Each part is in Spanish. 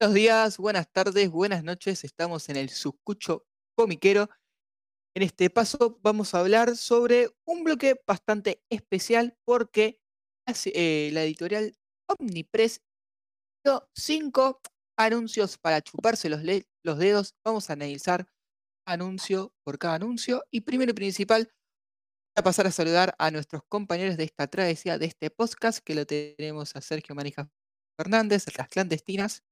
Buenos días, buenas tardes, buenas noches. Estamos en el Suscucho Comiquero. En este paso vamos a hablar sobre un bloque bastante especial porque eh, la editorial Omnipress dio cinco anuncios para chuparse los, los dedos. Vamos a analizar anuncio por cada anuncio. Y primero y principal, a pasar a saludar a nuestros compañeros de esta travesía, de este podcast, que lo tenemos a Sergio Manija Fernández, las clandestinas.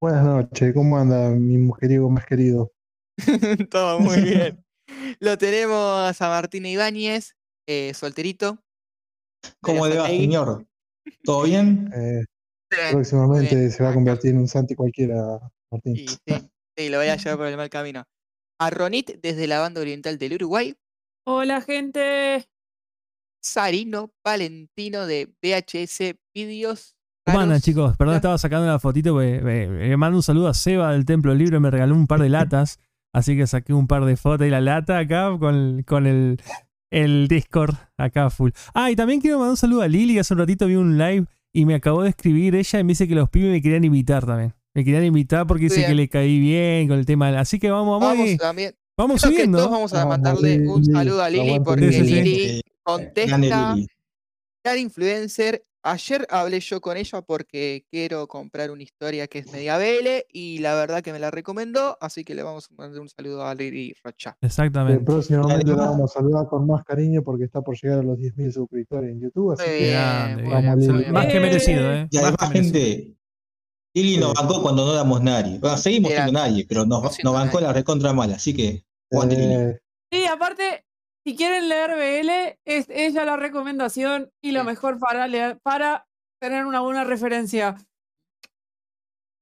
Buenas noches, ¿cómo anda mi mujeriego más querido? Todo muy bien. Lo tenemos a Martín Ibáñez, eh, solterito. ¿Cómo le va, señor? ¿Todo bien? Eh, Bien, próximamente bien, se va a convertir en un Santi cualquiera, Martín. Y sí, sí, lo voy a llevar por el mal camino. A Ronit desde la banda oriental del Uruguay. Hola gente. Sarino Valentino de VHS Videos. ¿Cómo andan, Raros. chicos? Perdón, estaba sacando una fotito porque eh, le mando un saludo a Seba del Templo Libre, me regaló un par de latas, así que saqué un par de fotos y la lata acá con, con el, el Discord acá full. Ah, y también quiero mandar un saludo a Lili, que hace un ratito vi un live y me acabó de escribir ella y me dice que los pibes me querían invitar también. Me querían invitar porque dice Bien. que le caí bien con el tema. Así que vamos, vamos, Vamos también. vamos Creo que subiendo. todos vamos a Vamos, mandarle un saludo a Lili porque Sí, sí, sí. Lili contesta, Lili. gran influencer. Ayer hablé yo con ella porque quiero comprar una historia que es media BL y la verdad que me la recomendó, así que le vamos a mandar un saludo a Lili Rocha. Eh, Exactamente. próximamente la vamos a saludar con más cariño porque está por llegar a los 10.000 suscriptores en YouTube. Así Muy que bien, Grande, bien. Más que Eh. merecido, ¿eh? Y Más además, gente, Lili nos Sí. bancó cuando no éramos nadie. Bueno, seguimos Era- siendo nadie, pero nos, no nos bancó nadie. la recontra mala, así que eh, Y aparte, si quieren leer BL, es ella la recomendación y lo Sí. mejor para leer, para tener una buena referencia.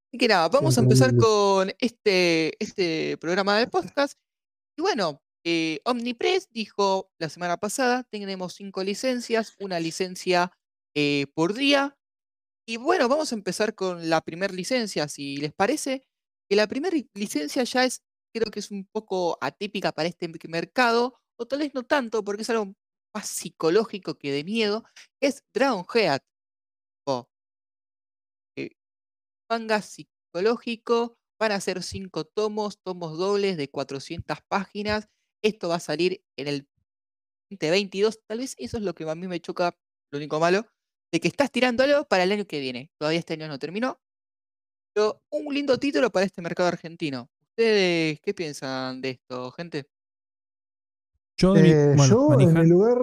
Así que nada, vamos a empezar con este, este programa de podcast. Y bueno, eh, Omnipress dijo la semana pasada, tenemos cinco licencias, una licencia eh, por día. Y bueno, vamos a empezar con la primera licencia, si les parece. Que la primera licencia ya es, creo que es un poco atípica para este merc- mercado, o tal vez no tanto, porque es algo más psicológico que de miedo, es Dragon Head. eh, manga psicológico. Van a ser cinco tomos, tomos dobles de 400 páginas. Esto va a salir en el 2022. Tal vez eso es lo que a mí me choca, lo único malo, de que estás tirándolo para el año que viene. Todavía este año no terminó. Pero un lindo título para este mercado argentino. ¿Ustedes qué piensan de esto, gente? Yo, de mi- eh, bueno, yo en mi lugar,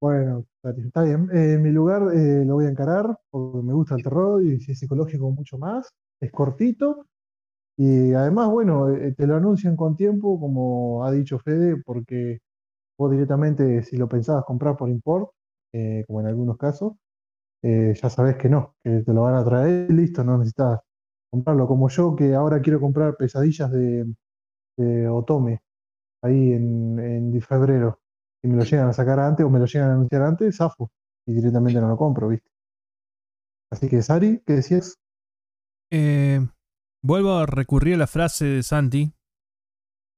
bueno, está está bien, eh, en mi lugar eh, lo voy a encarar porque me gusta el terror y si es psicológico mucho más, es cortito. Y además, bueno, eh, te lo anuncian con tiempo, como ha dicho Fede, porque vos directamente, si lo pensabas comprar por import, eh, como en algunos casos, eh, ya sabés que no, que te lo van a traer listo, no necesitas comprarlo. Como yo, que ahora quiero comprar pesadillas de, de Otome, ahí en, en febrero, y me lo llegan a sacar antes o me lo llegan a anunciar antes, zafo, y directamente no lo compro, ¿viste? Así que, Sari, ¿qué decías? Eh, vuelvo a recurrir a la frase de Santi.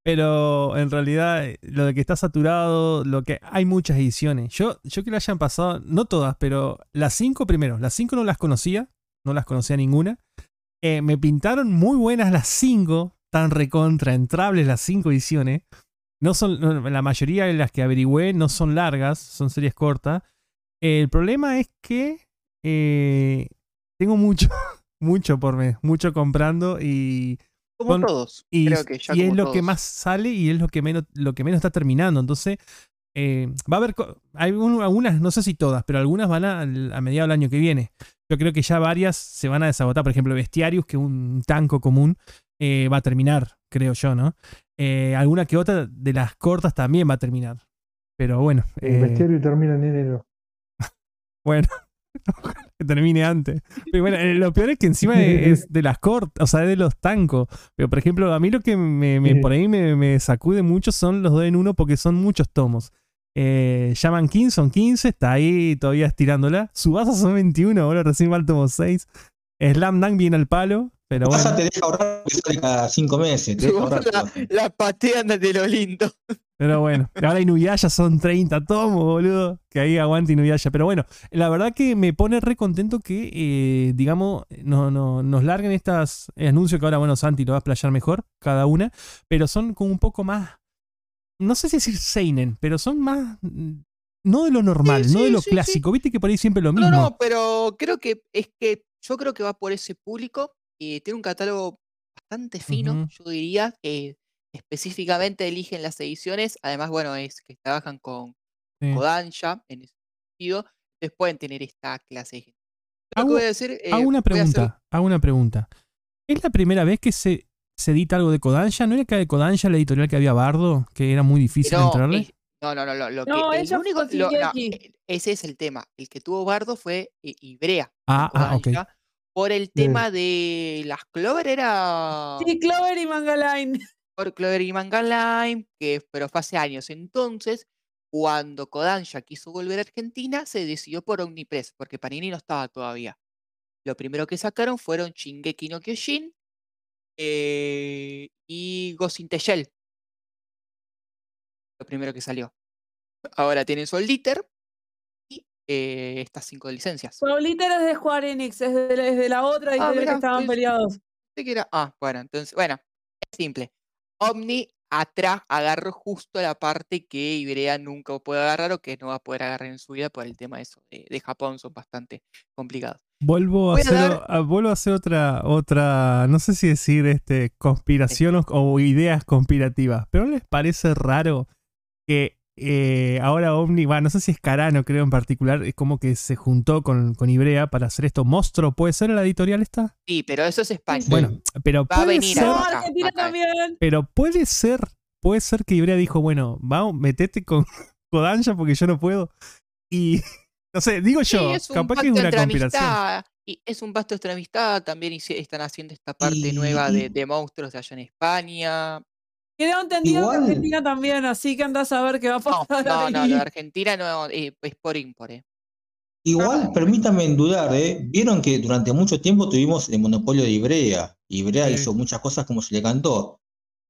Pero en realidad, eh, lo de que está saturado, lo que hay muchas ediciones. Yo, yo que lo hayan pasado, no todas, pero las cinco primero. Las cinco no las conocía, no las conocía ninguna. Eh, me pintaron muy buenas las cinco, tan recontra entrables las cinco ediciones. No son, no, la mayoría de las que averigüé no son largas, son series cortas. el problema es que eh, tengo mucho, mucho por mes, mucho comprando y, Como Son- todos. y, creo que ya y es lo que más sale y es lo que menos, lo que menos está terminando. Entonces, eh, va a haber, hay un- algunas, no sé si todas, pero algunas van a, a mediados del año que viene. Yo creo que ya varias se van a desagotar. Por ejemplo, Bestiarius, que es un tanco común, eh, va a terminar, creo yo, ¿no? Eh, alguna que otra de las cortas también va a terminar. Pero bueno, El eh, bestiario termina en enero. bueno, que termine antes. Pero bueno, eh, lo peor es que encima es de las cortas, o sea, es de los tancos. Pero por ejemplo, a mí lo que me, me- por ahí me, me sacude mucho son los dos en uno porque son muchos tomos. Eh, Shaman King son 15, está ahí todavía estirándola. Subasa son 21, ahora recién va el tomo 6. Slam Dunk viene al palo. Pero Pasa bueno, te deja ahorrar que sale cada cinco meses. Te deja ahorrar. la, la patean de lo lindo. pero bueno. Ahora Inuyasha son 30 tomos, boludo. Que ahí aguante Inuyasha. Pero bueno, la verdad que me pone re contento que, eh, digamos, no, no, nos larguen estas anuncios que ahora, bueno, Santi lo va a explayar mejor, cada una. Pero son como un poco más. No sé si decir Seinen, pero son más. mm, No de lo normal, Sí, no de lo sí, clásico. Viste que por ahí siempre lo No, mismo. no, pero creo que es que yo creo que va por ese público y tiene un catálogo bastante fino, yo diría que específicamente eligen las ediciones, además, bueno, es que trabajan con Sí. Kodansha en ese sentido, entonces pueden tener esta clase de gente. Hago- que voy a decir, eh, Hago una voy a hacer- pregunta, hago una pregunta. ¿Es la primera vez que se, se edita algo de Kodansha? ¿No era que de Kodansha la editorial que había Bardo? Que era muy difícil no, entrarle. es- no, no, no, lo, lo No, que, el único, lo- no, eh, ese es el tema, el que tuvo Bardo fue eh, Ibrea. Ah, ah, ok. Por el Bien. tema de las Clover era... Sí, Clover y Mangaline. por Clover y Manga Line, que, pero fue hace años. Entonces, cuando Kodansha quiso volver a Argentina, se decidió por Omnipress, porque Panini no estaba todavía. Lo primero que sacaron fueron Shingeki no Kyojin eh, y Ghost in the Shell. Lo primero que salió. Ahora tienen y eh, estas cinco licencias. Souliter es de Square Enix, es de, es de la otra que Ah, mirá, estaban sí, sí. peleados. Que era- Ah, bueno, entonces, bueno, es simple. Omni atrás agarró justo la parte que Ibrea nunca puede agarrar o que no va a poder agarrar en su vida por el tema de eso. De, de Japón son bastante complicados. Vuelvo a hacer, dar- a- vuelvo a hacer otra, otra, no sé si decir este, conspiración o, o ideas conspirativas, pero ¿no les parece raro que eh, ahora Omni, bueno, no sé si es Carano, creo en particular, es como que se juntó con, con Ibrea para hacer esto? ¿Monstruo puede ser la editorial esta? Sí, pero eso es España. Bueno, pero Va a venir ser, acá, Argentina acá. también. pero puede ser, puede ser que Ibrea dijo, bueno, vamos, metete con Kodansha porque yo no puedo. Y no sé, digo Sí, yo, es un capaz que es una conspiración. amistad, Y es un pasto entre amistad. También están haciendo esta parte Y- nueva de, y- de monstruos allá en España. Creo entendido Igual- que Argentina también, así que andás a ver qué va a No, pasar no, no, ahí. lo de Argentina no, eh, es por impor. eh. Igual, permítanme dudar, ¿eh? Vieron que durante mucho tiempo tuvimos el monopolio de Ibrea. Ibrea Sí. hizo muchas cosas como se le cantó.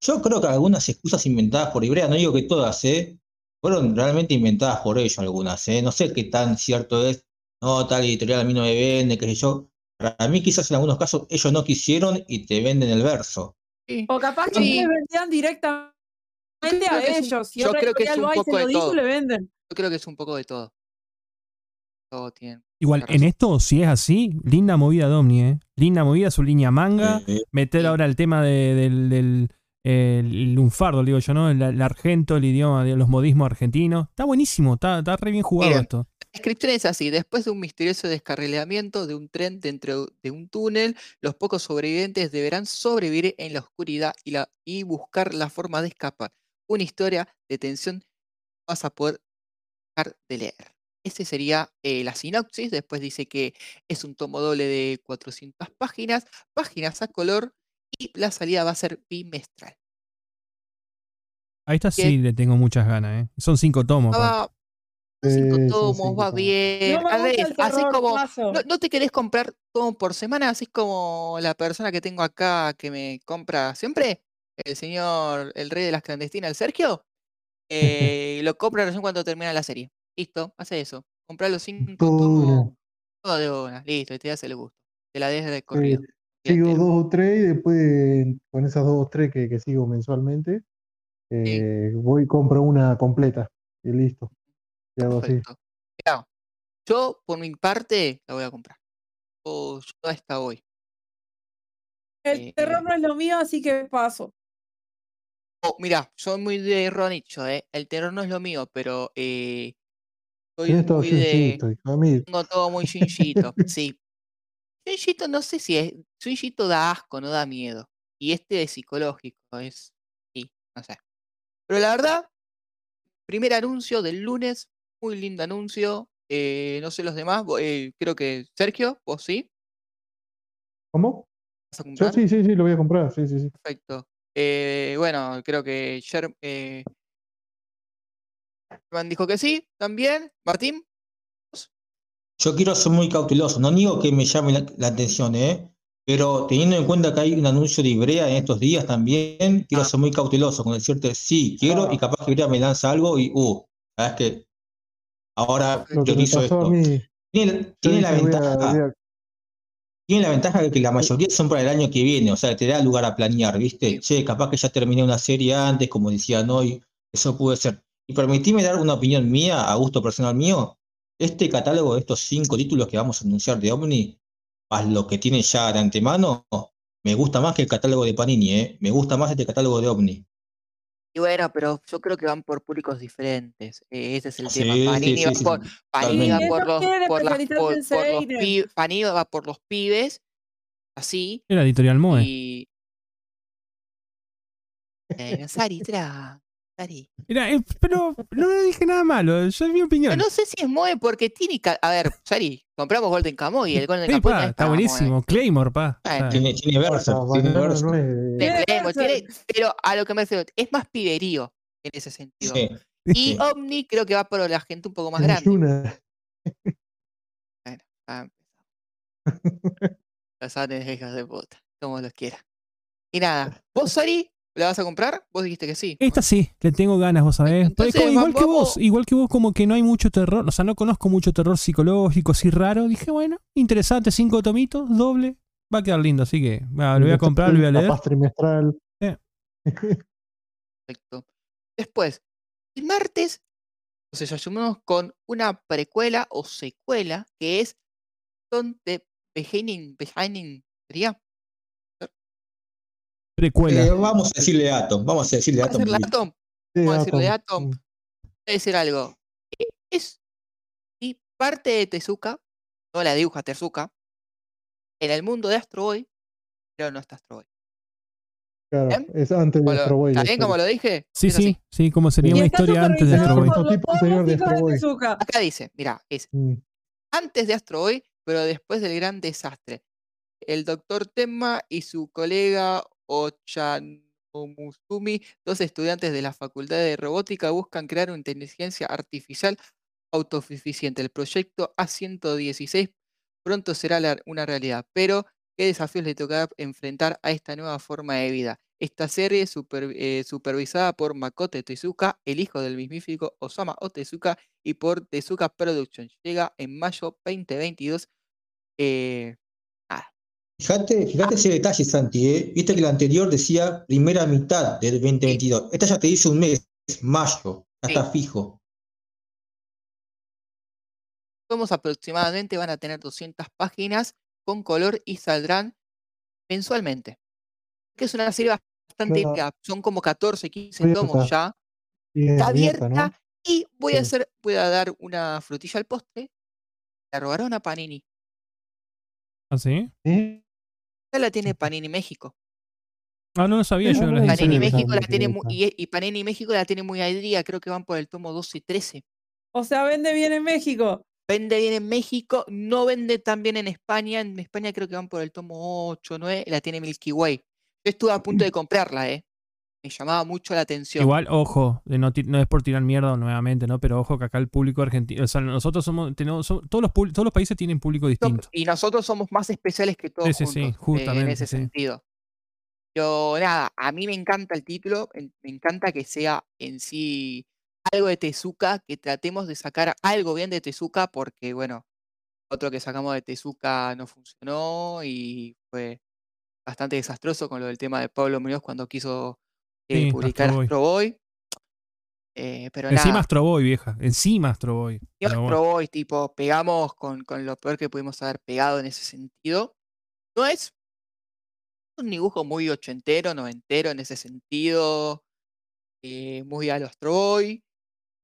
Yo creo que algunas excusas inventadas por Ibrea, no digo que todas, ¿eh? Fueron realmente inventadas por ellos algunas, ¿eh? No sé qué tan cierto es. No, tal editorial a mí no me vende, qué sé yo. Para mí quizás en algunos casos ellos no quisieron y te venden el verso. O capaz que Sí. le vendían directamente creo a que es un- ellos. Si yo otra creo que es un va y se poco lo de dice, todo. le venden. Yo creo que es un poco de todo. Todo tiene. Igual, en esto, si es así, linda movida de Omni, ¿eh? Linda movida su línea manga. Meter sí. ahora el tema de- del, del el lunfardo, digo yo, ¿no? El, el argento, el idioma los modismos argentinos. Está buenísimo, está, está re bien jugado Miren, esto. La descripción es así. Después de un misterioso descarrilamiento de un tren dentro de un túnel, los pocos sobrevivientes deberán sobrevivir en la oscuridad y, la, y buscar la forma de escapar. Una historia de tensión vas a poder dejar de leer. Ese sería eh, la sinopsis. Después dice que es un tomo doble de 400 páginas, páginas a color y la salida va a ser bimestral. Está, Bien. sí, le tengo muchas ganas, ¿eh? Son cinco tomos. Va- cinco tomos, cinco va tomos. bien. No A ver, así como. ¿No, no te querés comprar todo por semana? Así como la persona que tengo acá que me compra siempre, el señor, el rey de las clandestinas, el Sergio, eh, lo compra recién cuando termina la serie. Listo, hace eso. Comprar los cinco Todo de una. tomos, todo de una, listo, y te das el gusto. Te la des de corrido. Sigo dos o tres y después con esas dos o tres que, que sigo mensualmente, eh, voy y compro una completa y listo. Perfecto. Yo por mi parte la voy a comprar. O yo a esta voy. El Eh, terror no es lo mío, así que paso. Oh, mira, soy muy de Ronicho, ¿eh? El terror no es lo mío, pero eh, soy Tienes todo muy de... Tengo todo muy Shinjito, sí. Shinjito no sé si es... Shinjito da asco, no da miedo. Y este es psicológico, es... Sí, no sé. Pero la verdad, primer anuncio del lunes, muy lindo anuncio. eh, no sé los demás, eh, creo que Sergio, vos sí, ¿Cómo? vas a Yo sí, sí, sí, lo voy a comprar, sí, sí, sí. Perfecto. Eh, bueno, creo que eh, Sherman dijo que sí, también. Martín, Yo quiero ser muy cauteloso, no digo que me llame la, la atención, ¿eh? Pero teniendo en cuenta que hay un anuncio de Ibrea en estos días también, quiero Ah. ser muy cauteloso con decirte sí, quiero, y capaz que Ibrea me lanza algo y, uh, sabes que ahora Lo que esto. mí. Tiene, la ventaja, a- tiene la ventaja de que la mayoría son para el año que viene, o sea, te da lugar a planear, ¿viste? Che, capaz que ya terminé una serie antes, como decían hoy, eso puede ser. Y permitime dar una opinión mía, a gusto personal mío, este catálogo de estos cinco títulos que vamos a anunciar de Omni, más lo que tiene ya de antemano, me gusta más que el catálogo de Panini, ¿eh? Me gusta más este catálogo de Omni. Y bueno, pero yo creo que van por públicos diferentes. eh, ese es el Sí, tema. Panini sí, va por, Panini va los, quieren por las, especializarse por, en por los seinen. pi- Panini va por los pibes, así, Era editorial Moe. y... Eh, Sari, Sari. Era, eh, pero no dije nada malo, yo es mi opinión. Pero no sé si es Moe porque tiene... ca- A ver, Sari, compramos Golden Kamuy y el Golden Sí, Kamuy pa, no es está para buenísimo. Claymore, pa. Ah, Tiene, tiene Ah, tiene Berserk. pero a lo que me refiero, es más piberío en ese sentido. Sí. Y Sí. Omni creo que va por la gente un poco más grande. Yuna. Bueno, ah. Los hijos de puta, como los quiera. Y nada, ¿vos, Sari, la vas a comprar? Vos dijiste que sí. Esta sí, le tengo ganas, vos sabés. Pero como- igual que vos, igual que vos, como que no hay mucho terror, o sea, no conozco mucho terror psicológico así raro. Dije, bueno, interesante, cinco tomitos, doble, va a quedar lindo, así que lo voy a comprar, lo voy a La leer. paz trimestral. Perfecto. Después, el martes nos desayunamos con una precuela o secuela que es Son de Beginning, Beginning, ¿sería? Precuela. Eh, vamos a decirle Atom, vamos a decirle ¿Va a Atom. ser la Atom? Sí, Vamos a decirle Atom. Atom. Voy a decir algo. Eh, Es y parte de Tezuka, no la dibuja Tezuka, en el mundo de Astro Boy, pero no está Astro Boy. Claro, ¿Bien? es antes de ¿Cómo lo- Astro Boy. ¿Está bien como lo dije? Sí, sí, sí, como sería Y una historia antes de Astro Boy. de Astro Boy. Acá dice, mira, es Mm. antes de Astro Boy, pero después del gran desastre. El doctor Tenma y su colega Ochanomuzumi, dos estudiantes de la Facultad de Robótica, buscan crear una inteligencia artificial autosuficiente. El proyecto A116 pronto será una realidad, pero ¿qué desafíos le tocará enfrentar a esta nueva forma de vida? Esta serie, super- eh, supervisada por Makoto Tezuka, el hijo del mismífico Osama Otezuka, y por Tezuka Productions. Llega en mayo 2022. Eh, Fíjate, fíjate ese detalle, Santi, ¿eh? Viste que la anterior decía primera mitad del 2022. Esta ya te dice un mes, mayo, ya Sí. está fijo. tomos aproximadamente van a tener 200 páginas con color y saldrán mensualmente. Que es una serie bastante son como 14, 15 Abierta. tomos ya. Es Está abierta, abierta ¿no? y voy a hacer, voy a dar una frutilla al postre. La robaron a Panini. ¿Ah, sí? ¿Eh? La tiene Panini México. Ah, no lo sabía yo. no, las no, Panini. México la tiene muy, y, y Panini México la tiene muy al día, creo que van por el tomo 12 y 13. O sea, vende bien en México. Vende bien en México, no vende tan bien en España. En España creo que van por el tomo 8, 9, la tiene Milky Way. Yo estuve a punto de comprarla, ¿eh? Me llamaba mucho la atención. Igual, ojo, no, no es por tirar mierda nuevamente, ¿no? Pero ojo que acá el público argentino, o sea, nosotros somos, tenemos, todos, los, todos los países tienen público distinto. y nosotros somos más especiales que todos Sí, sí, sí, juntos, eh, en justamente, ese sí. sentido. Yo, nada, a mí me encanta el título, en- me encanta que sea en sí algo de Tezuka, que tratemos de sacar algo bien de Tezuka, porque, bueno, otro que sacamos de Tezuka no funcionó y fue bastante desastroso con lo del tema de Pablo Muñoz cuando quiso eh, Sí, publicar Astro Boy. Astro Boy. Eh, pero Encima nada, Astro Boy, vieja. Encima Astro Boy. Astro bueno. Boy, tipo, pegamos con, con lo peor que pudimos haber pegado en ese sentido. No es un dibujo muy ochentero, noventero en ese sentido. eh, muy a los Astro Boy.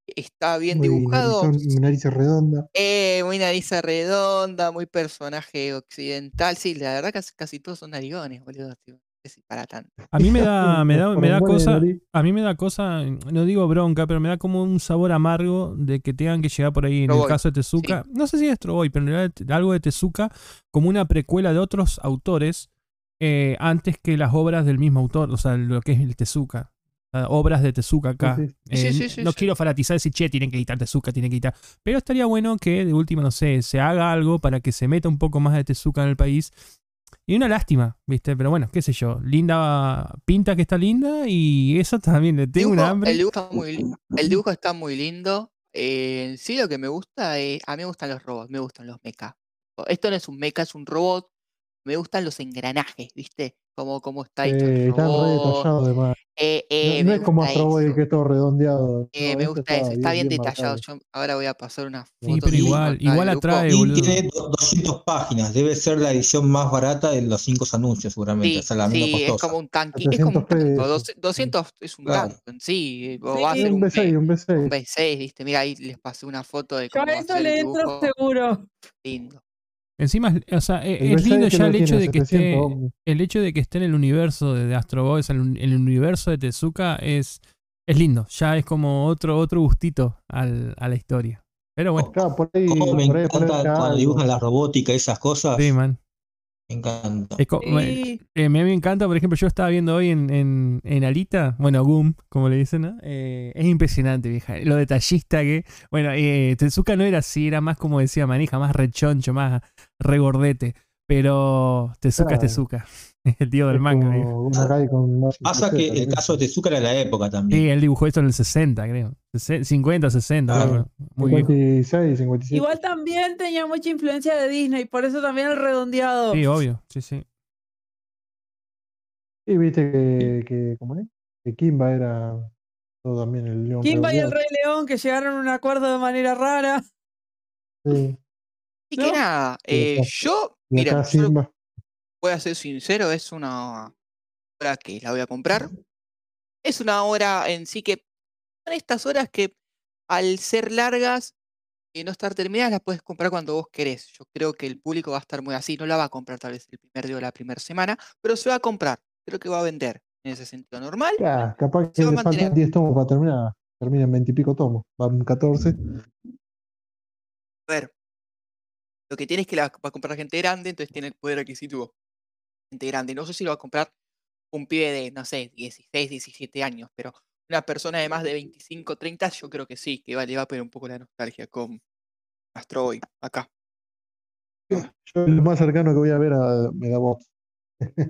Está bien Muy dibujado. narizón- nariz redonda. eh, muy nariz redonda, muy personaje occidental. Sí, la verdad casi, casi todos son narigones, boludo. tío, sé si para tanto. A mí me da, me da, me da cosa, a mí me da cosa, no digo bronca, pero me da como un sabor amargo de que tengan que llegar por ahí, en el caso de Tezuka, no sé si es Astro Boy, pero en realidad algo de Tezuka como una precuela de otros autores eh, antes que las obras del mismo autor, o sea, lo que es el Tezuka. Obras de Tezuka acá. Sí, sí. Sí, Eh, sí, sí, no sí. quiero fanatizar decir, che, tienen que editar Tezuka, tienen que editar. Pero estaría bueno que de última, no sé, se haga algo para que se meta un poco más de Tezuka en el país Y una lástima, ¿viste? Pero bueno, qué sé yo. Linda pinta que está linda y eso también le tengo un Dibujo- hambre. El dibujo está muy, li- el dibujo está muy lindo. Eh, en sí, lo que me gusta es. A mí me gustan los robots, me gustan los mecha. Esto no es un mecha, es un robot. Me gustan los engranajes, ¿viste? Como, como está hecho Eh, el re robot. detallados además. Eh, No, eh, no es como gusta Astro Boy eso. que es todo redondeado. Eh, No, me gusta eso, está bien, detallado. marcado. Yo ahora voy a pasar una Sí, foto. pero que igual, igual atrae, Y boludo. tiene do- 200 páginas. Debe ser la edición más barata de los cinco anuncios, seguramente. Sí, o sea, la menos sí, es como un tanque, es como un 700 tanque. pesos. 200 es un Claro. tanque en sí, eh, o Sí. va a ser un un, B6, B- un un B6. B6, ¿viste? Mira, ahí les pasé una foto de Yo cómo a eso ser le entro seguro. lindo. Encima, o sea, e- es B6 lindo ya el hecho tiene, de que esté. 700 Omni. El hecho de que esté en el universo de, de Astro Boy, el, el universo de Tezuka, es, es lindo. Ya es como otro, otro gustito al- a la historia. Pero bueno, Claro, por ahí, me por ahí cuando dibujan la robótica y esas cosas. sí, man. Me encanta. Es Sí. eh, me, me encanta, por ejemplo, yo estaba viendo hoy en, en, en Alita, bueno, Goom, como le dicen, ¿no? Eh, es impresionante, vieja. Lo detallista que. Bueno, eh, Tezuka no era así, era más como decía Manija, más rechoncho, más regordete. Pero Tezuka Claro. es Tezuka. El tío del manga, con Pasa que el caso de Tezuka era la época también. Sí, él dibujó esto en el 60, creo. Sesen- 50, 60, Claro. bueno, muy viejo. 56, 57. Igual también tenía mucha influencia de Disney, por eso también el redondeado. Sí, obvio, sí, sí. Y viste que, que, ¿cómo es? Que Kimba era todo también el león. Kimba y el redondeado. Rey León que llegaron a un acuerdo de manera rara. Sí. Y ¿No? que nada, eh, yo, mira, yo. Voy a ser sincero, es una hora que la voy a comprar. Es una hora en sí que son estas horas que al ser largas y no estar terminadas las puedes comprar cuando vos querés. Yo creo que el público va a estar muy así, no la va a comprar tal vez el primer día o la primera semana, pero se va a comprar. Creo que va a vender en ese sentido normal. Ya, capaz Se que va a le faltan 10 tomos para terminar. Terminan 20 y pico tomos. Van 14. A ver, lo que tiene es que la va a comprar gente grande, entonces tiene el poder adquisitivo. Grande. No sé si lo va a comprar un pibe de, no sé, 16, 17 años, pero una persona de más de 25, 30, yo creo que sí, que va, le va a poner un poco la nostalgia con Astro Boy, acá. Yo lo más cercano que voy a ver a Medabots.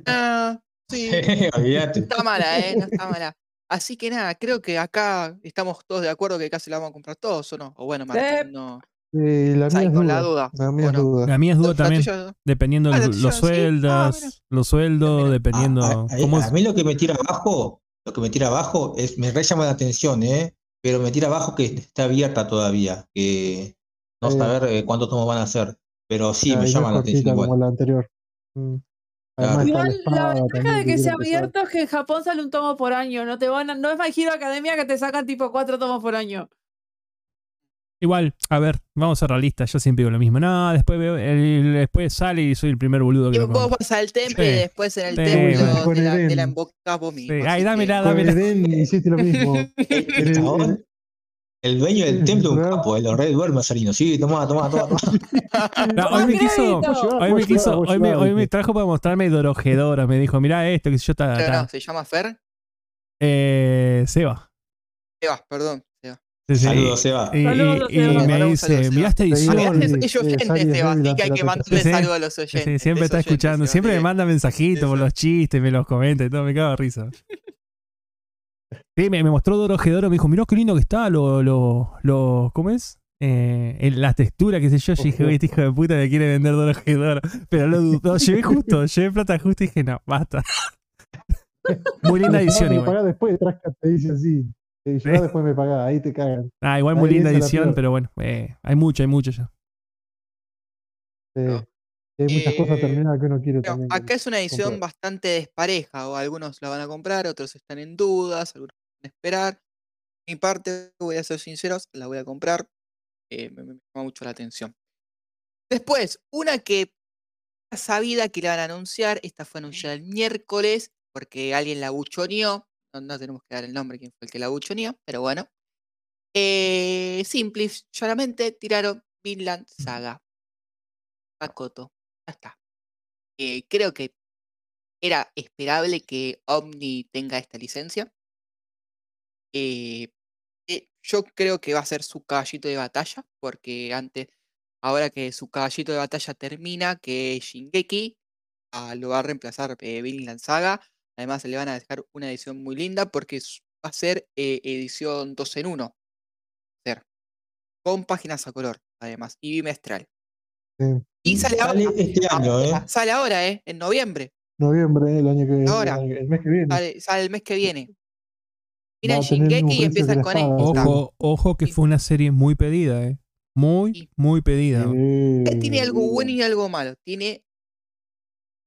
Ah, sí, no está mala, ¿eh? No está mala. Así que nada, creo que acá estamos todos de acuerdo que casi la vamos a comprar todos, ¿o no? O bueno, Martín, no. Eh, la mía es la duda. La mía ¿o es no? duda. La mía es duda La también, tuya- dependiendo Ah, los, tuya, los sí. Ah, sueldos, los sueldos, mira. dependiendo A, a- cómo a es. mí lo que me tira abajo, lo que me tira abajo es, me re llama la atención, ¿eh? Pero me tira abajo que está abierta todavía, que no Sí. saber eh, cuántos tomos van a hacer. Pero sí, me llama la atención cortita como igual. la anterior. Mm. Además Igual la ventaja de que sea abierto es que en Japón sale un tomo por año. No te van a- no es My Hero Academia que te sacan tipo cuatro tomos por año. Igual, a ver, vamos a ser realistas, yo siempre digo lo mismo. No, después veo, el- después sale y soy el primer boludo que Y lo vos compra. vas al templo y Sí. después en el Sí, templo. Con te la, el te la embocás vos mismo. Sí, así ay, que- dámela, Con dámela. el Eden hiciste lo mismo. El El- chabón, el- el dueño del templo es un capo, eh, lo re duerme Sarino. Sí, tomá, tomá, tomá, tomá. No, hoy me quiso. Vos hoy vos me quiso, vos hoy me, hoy me trajo para mostrarme Dorojedora. Me dijo, mira esto, que yo está. Pero no, se llama Fer. Eh, Seba. Sebas, perdón. Sebas. Sí, sí. Saludos, Seba. Y, y- Saludos, y Seba. me dice, mira esta Seba. edición. Es, oyente, Heavy así que hay que mandarle saludos a los oyentes. sí, siempre es está escuchando, siempre me manda mensajitos por los chistes, me los comenta y todo, me cago de risa. Sí, me, me mostró Dorojedoro, me dijo, mirá qué lindo que está, lo, lo, lo, ¿cómo es? Eh, en la textura, qué sé yo, yo dije, "Oye, este hijo de puta me quiere vender Dorojedoro. Pero lo dudó, llevé justo, llevé plata justo y dije, no, basta. Muy linda edición igual. después, te dice así. Sí. "Ah, después me pagás, ahí te cagan. Ah, igual muy Ahí linda edición, pero bueno, eh, hay mucho, hay mucho ya. Sí. No. Hay muchas cosas Eh, terminadas que uno quiere Pero también. acá es una edición comprar. bastante despareja, o algunos la van a comprar, otros están en dudas, algunos van a esperar. Mi parte, voy a ser sinceros, la voy a comprar. eh, me, me llama mucho la atención. Después, una que ya sabida que la van a anunciar, esta fue anunciada el miércoles, porque alguien la buchoneó. No, tenemos que dar el nombre quién fue el que la buchoneó, pero bueno. Eh, llanamente tiraron Vinland Saga. Makoto. Ya está. Eh, creo que era esperable que Omni tenga esta licencia. Eh, eh, yo creo que va a ser su caballito de batalla, porque antes, ahora que su caballito de batalla termina, que Shingeki, a- lo va a reemplazar Vinland Saga. Además, le van a dejar una edición muy linda porque va a ser eh, edición 2 en 1. Ser, con páginas a color, además, y bimestral. Sí. Y sale ahora, Sale este año, ¿eh? ahora, sale ahora, ¿eh? En noviembre. Noviembre, el año que Ahora. el, mes que viene. Sale, sale el mes que viene. Miran Shingeki y empiezan con sí. Ojo, ojo que Sí. fue una serie muy pedida, ¿eh? Muy, Sí. muy pedida. Sí. Tiene algo bueno y algo malo. Tiene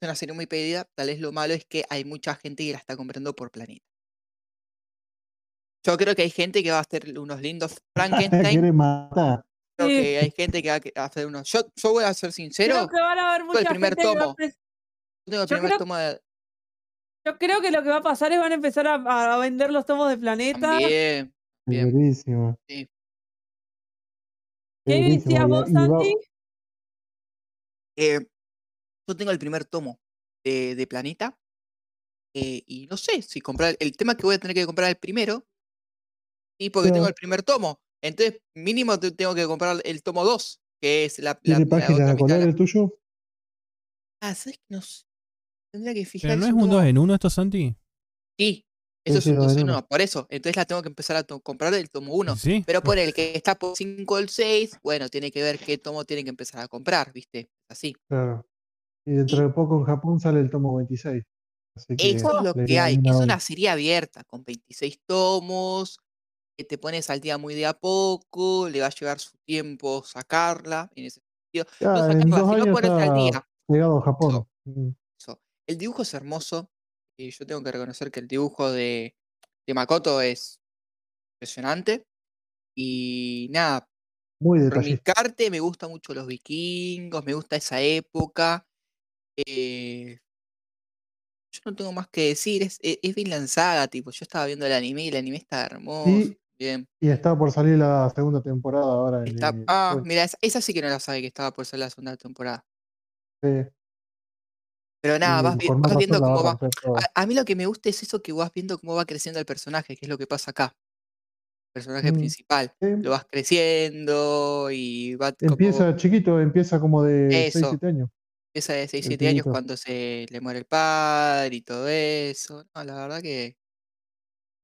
es una serie muy pedida. Tal vez lo malo es que hay mucha gente que la está comprando por planeta. Yo creo que hay gente que va a hacer unos lindos Frankenstein. Quiere matar. creo Sí. que hay gente que va a hacer unos. Yo, yo voy a ser sincero. Creo que van a haber el mucha primer gente que va a tomo. empe- Yo tengo el primer creo- tomo de. Yo creo que lo que va a pasar es van a empezar a, a vender los tomos de Planeta. Bien. Sí. ¿Qué decías vos, Santi? Eh, yo tengo el primer tomo de, de Planeta. eh, y no sé si comprar. El tema es que voy a tener que comprar el primero. Y porque tengo Claro. el primer tomo. Entonces, mínimo te- tengo que comprar el tomo 2. Que es la, la, ¿Tiene la páginas otra a mitad. color la- el tuyo? Ah, ¿sabes que no sé? Tendría que ¿Pero fijarse. no es un 2 en 1 esto, Santi? Sí, eso es sí, un dos 2 en en uno. 1. Por eso. Entonces la tengo que empezar a to- comprar el tomo 1. Sí. Pero por el que está por 5 o el 6, bueno, tiene que ver qué tomo tiene que empezar a comprar, ¿viste? Así. Claro. Y dentro de poco en Japón sale el tomo 26. Así que Eso es lo que hay. Es una serie abierta con 26 tomos, que te pones al día muy de a poco, le va a llevar su tiempo sacarla, en ese sentido. Ya, No en sino al día. llegado a Japón. Mm. Eso. El dibujo es hermoso. Y yo tengo que reconocer que el dibujo de, de Makoto es impresionante. Y nada, Muy por mi detallista. parte me gustan mucho los vikingos, me gusta esa época. Eh, yo no tengo más que decir, es, e- es Vinland Saga, tipo, yo estaba viendo el anime y el anime está hermoso. Y, Bien. y está por salir la segunda temporada ahora. Está, el- ah, mira, esa, esa sí que no la sabe que estaba por ser la segunda temporada. sí, Pero nada, vas, vi- vas viendo cómo va. A, a mí lo que me gusta es eso que vas viendo cómo va creciendo el personaje, que es lo que pasa acá. El personaje Mm, principal. sí. Lo vas creciendo y va como. Empieza chiquito, empieza como de 6, Eso. 7 años. Empieza de 6, el 7 años cuando se le muere el padre y todo eso. No, la verdad que.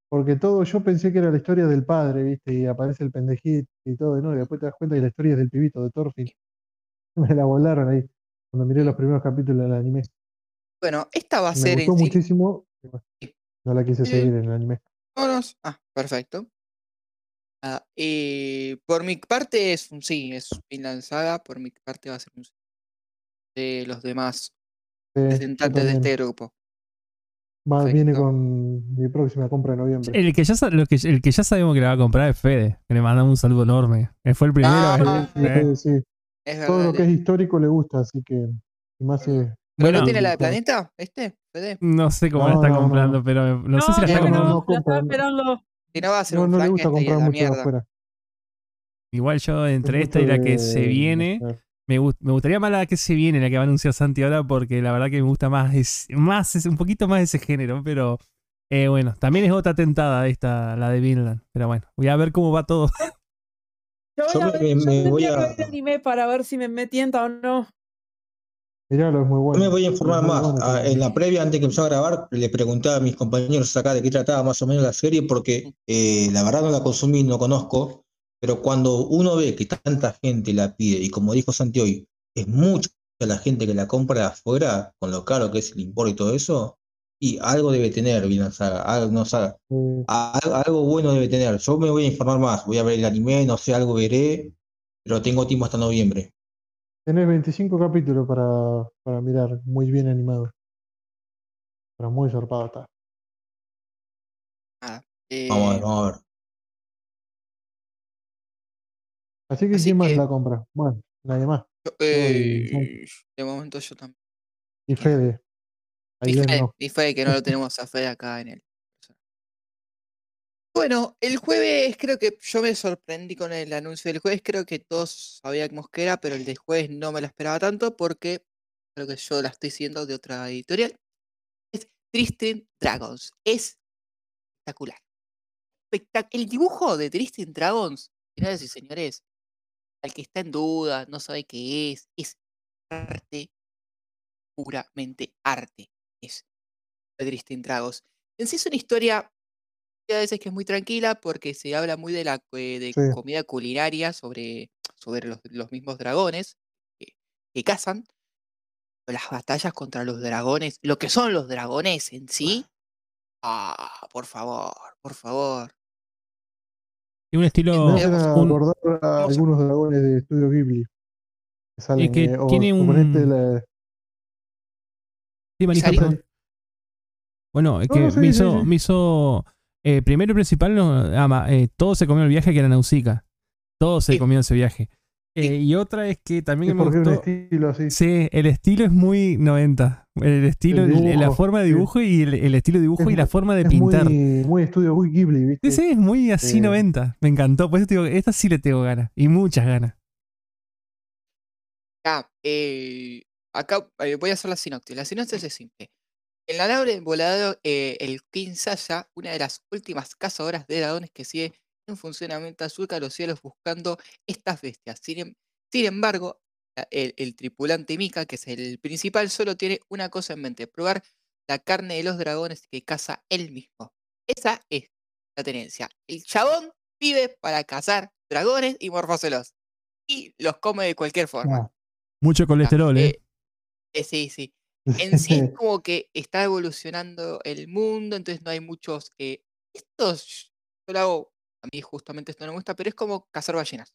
Porque todo, yo pensé que era la historia del padre, ¿viste? Y aparece el pendejito y todo, ¿no? Y después te das cuenta que la historia es del pibito, de Thorfinn. Me la volaron ahí, cuando miré los primeros capítulos del anime. Bueno, esta va a Me ser gustó en sí. muchísimo. Sí. No la quise Sí. seguir en el anime. Vámonos. Ah, perfecto. Ah, y por mi parte es un sí, es Vinland Saga. Por mi parte va a ser un sí. De los demás Sí, representantes de este grupo. Va, viene con mi próxima compra de noviembre. El que, ya, sa- lo que, el que ya sabemos que le va a comprar es Fede. Que le mandamos un saludo enorme. Él fue el primero. Ah, eh. Sí, sí. Es Todo lo que es histórico le gusta, así que. Y más es- ¿Pero Bueno, no tiene la de Planeta? ¿Este? ¿Fede? No sé cómo la está no, no. comprando, pero no, sé si la está comprando. no la no. esperando. Si no va a ser no, un no le gusta comprar la mucho de mierda. afuera. Igual yo, Es entre esta y la que de- se viene. Me, gust- me gustaría más la que se viene, la que va a anunciar Santi ahora, porque la verdad que me gusta más, es, más es un poquito más ese género, pero eh, bueno, también es otra tentada esta, la de Vinland. Pero bueno, voy a ver cómo va todo. Yo voy Yo a me- ver, me- yo me voy que a- ver el anime para ver si me, me tienta o no. Miralo, es muy Yo bueno. me voy a informar más. bueno Ah. En la previa, antes que empezara a grabar, le preguntaba a mis compañeros acá de qué trataba más o menos la serie, porque eh, la verdad no la consumí, no conozco, pero cuando uno ve que tanta gente la pide, y como dijo Santi hoy, es mucha la gente que la compra de afuera, con lo caro que es el importe y todo eso, y algo debe tener, Vinland Saga, algo, no, Saga, Eh, algo, algo bueno debe tener. Yo me voy a informar más, voy a ver el anime, no sé, algo veré, pero tengo tiempo hasta noviembre. tenés 25 capítulos para, para mirar, muy bien animado. Pero muy zarpado está. Nada. Vamos a ver, Eh, vamos a ver. Así que Así ¿quién más que- la compra? Bueno, nadie más. eh, de momento yo también. Y Fede. Y Fede, no. y Fede, que no lo tenemos a Fede acá en el. Bueno, el jueves creo que yo me sorprendí con el anuncio del jueves. Creo que todos sabíamos que era, pero el de jueves no me lo esperaba tanto porque creo que yo la estoy siguiendo de otra editorial. Es Tristan Dragons. Es espectacular. Espectac- el dibujo de Tristan Dragons, señoras y señores, al que está en duda, no sabe qué es, es arte puramente arte. Es The Drifting Dragons. En sí es una historia a veces que es muy tranquila porque se habla muy de la de Sí. comida culinaria sobre, sobre los, los mismos dragones que, que cazan. Las batallas contra los dragones, lo que son los dragones en sí. Ah, por favor, por favor. Tiene un estilo. Me hacen un- a algunos dragones de Estudio Ghibli. Que salen, que eh, tiene un- la- Sí. Bueno, es No, que no, sí, me sí, hizo. sí. Me hizo eh, primero y principal, no, ah, ma, eh, todo se comió el viaje que era Nausicaa. Todo se comió ese viaje. Sí. Eh, y otra es que también es me porque es un gustó. estilo así. Sí, el estilo es muy 90. El estilo, El el- la forma de sí. dibujo y el, el estilo de dibujo Es y la forma de Es pintar. muy, muy estudio muy Ghibli, ¿viste? Sí, sí, es muy así Eh. 90. Me encantó. Por eso te digo, esta sí le tengo ganas. Y muchas ganas. Ah, eh, acá eh, voy a hacer la sinopsis. La sinopsis es simple. En la nave volador, eh, el King Sasha, una de las últimas cazadoras de dragones que sigue en funcionamiento, surca los cielos buscando estas bestias. Sin, em- sin embargo, el, el tripulante Mika, que es el principal, solo tiene una cosa en mente: probar la carne de los dragones que caza él mismo. Esa es la tenencia. El chabón vive para cazar dragones y morfóselos. Y los come de cualquier forma. Ah, Mucho colesterol, ¿eh? Eh, eh, sí, sí. En sí es como que está evolucionando el mundo, entonces no hay muchos... eh, estos, yo lo hago, a mí justamente esto no me gusta, pero es como cazar ballenas.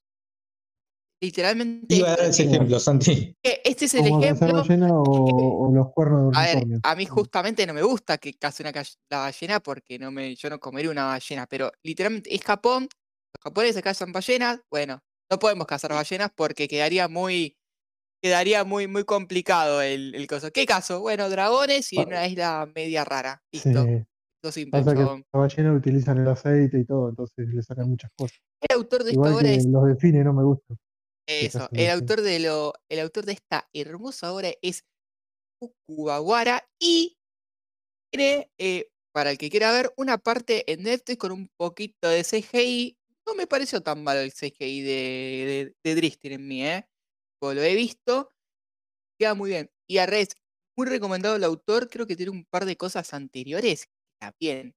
Literalmente, Iba a dar ese ejemplo, Santi. este es el como cazar ejemplo. ballena o, o los cuernos de A ver, a mí justamente no me gusta que case una la ballena porque no me, yo no comería una ballena, pero literalmente es Japón, los japoneses cazan ballenas, bueno, no podemos cazar ballenas porque quedaría muy, quedaría muy, muy complicado el, el coso. ¿Qué caso? Bueno, dragones y Pa- una isla media rara. Sí, Listo, lo simple, pasa que chabón. la ballena utilizan el aceite y todo, entonces le sacan muchas cosas. El autor de esta Igual obra que es los delfines no me gustan. eso, el autor de lo, el autor de esta hermosa obra es Fukuwara y tiene, eh, para el que quiera ver, una parte en Netflix con un poquito de CGI. No me pareció tan malo el CGI de, de, de Dristin en mí, ¿eh? Como lo he visto, queda muy bien. Y a Res, muy recomendado el autor, creo que tiene un par de cosas anteriores también.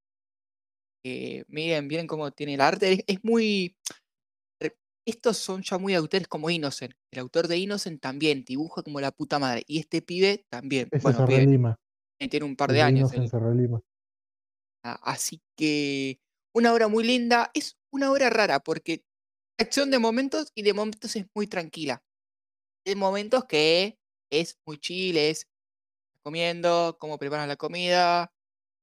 eh, miren, miren cómo tiene el arte. Es, es muy. re- Estos son ya muy autores como Innocent. El autor de Innocent también dibuja como la puta madre. Y este pibe también. Ese Bueno, pibe, relima. tiene un par de de años. Ah, Así que una obra muy linda. Es una obra rara porque acción de momentos y de momentos es muy tranquila. De momentos que es muy chill, es comiendo, cómo preparan la comida,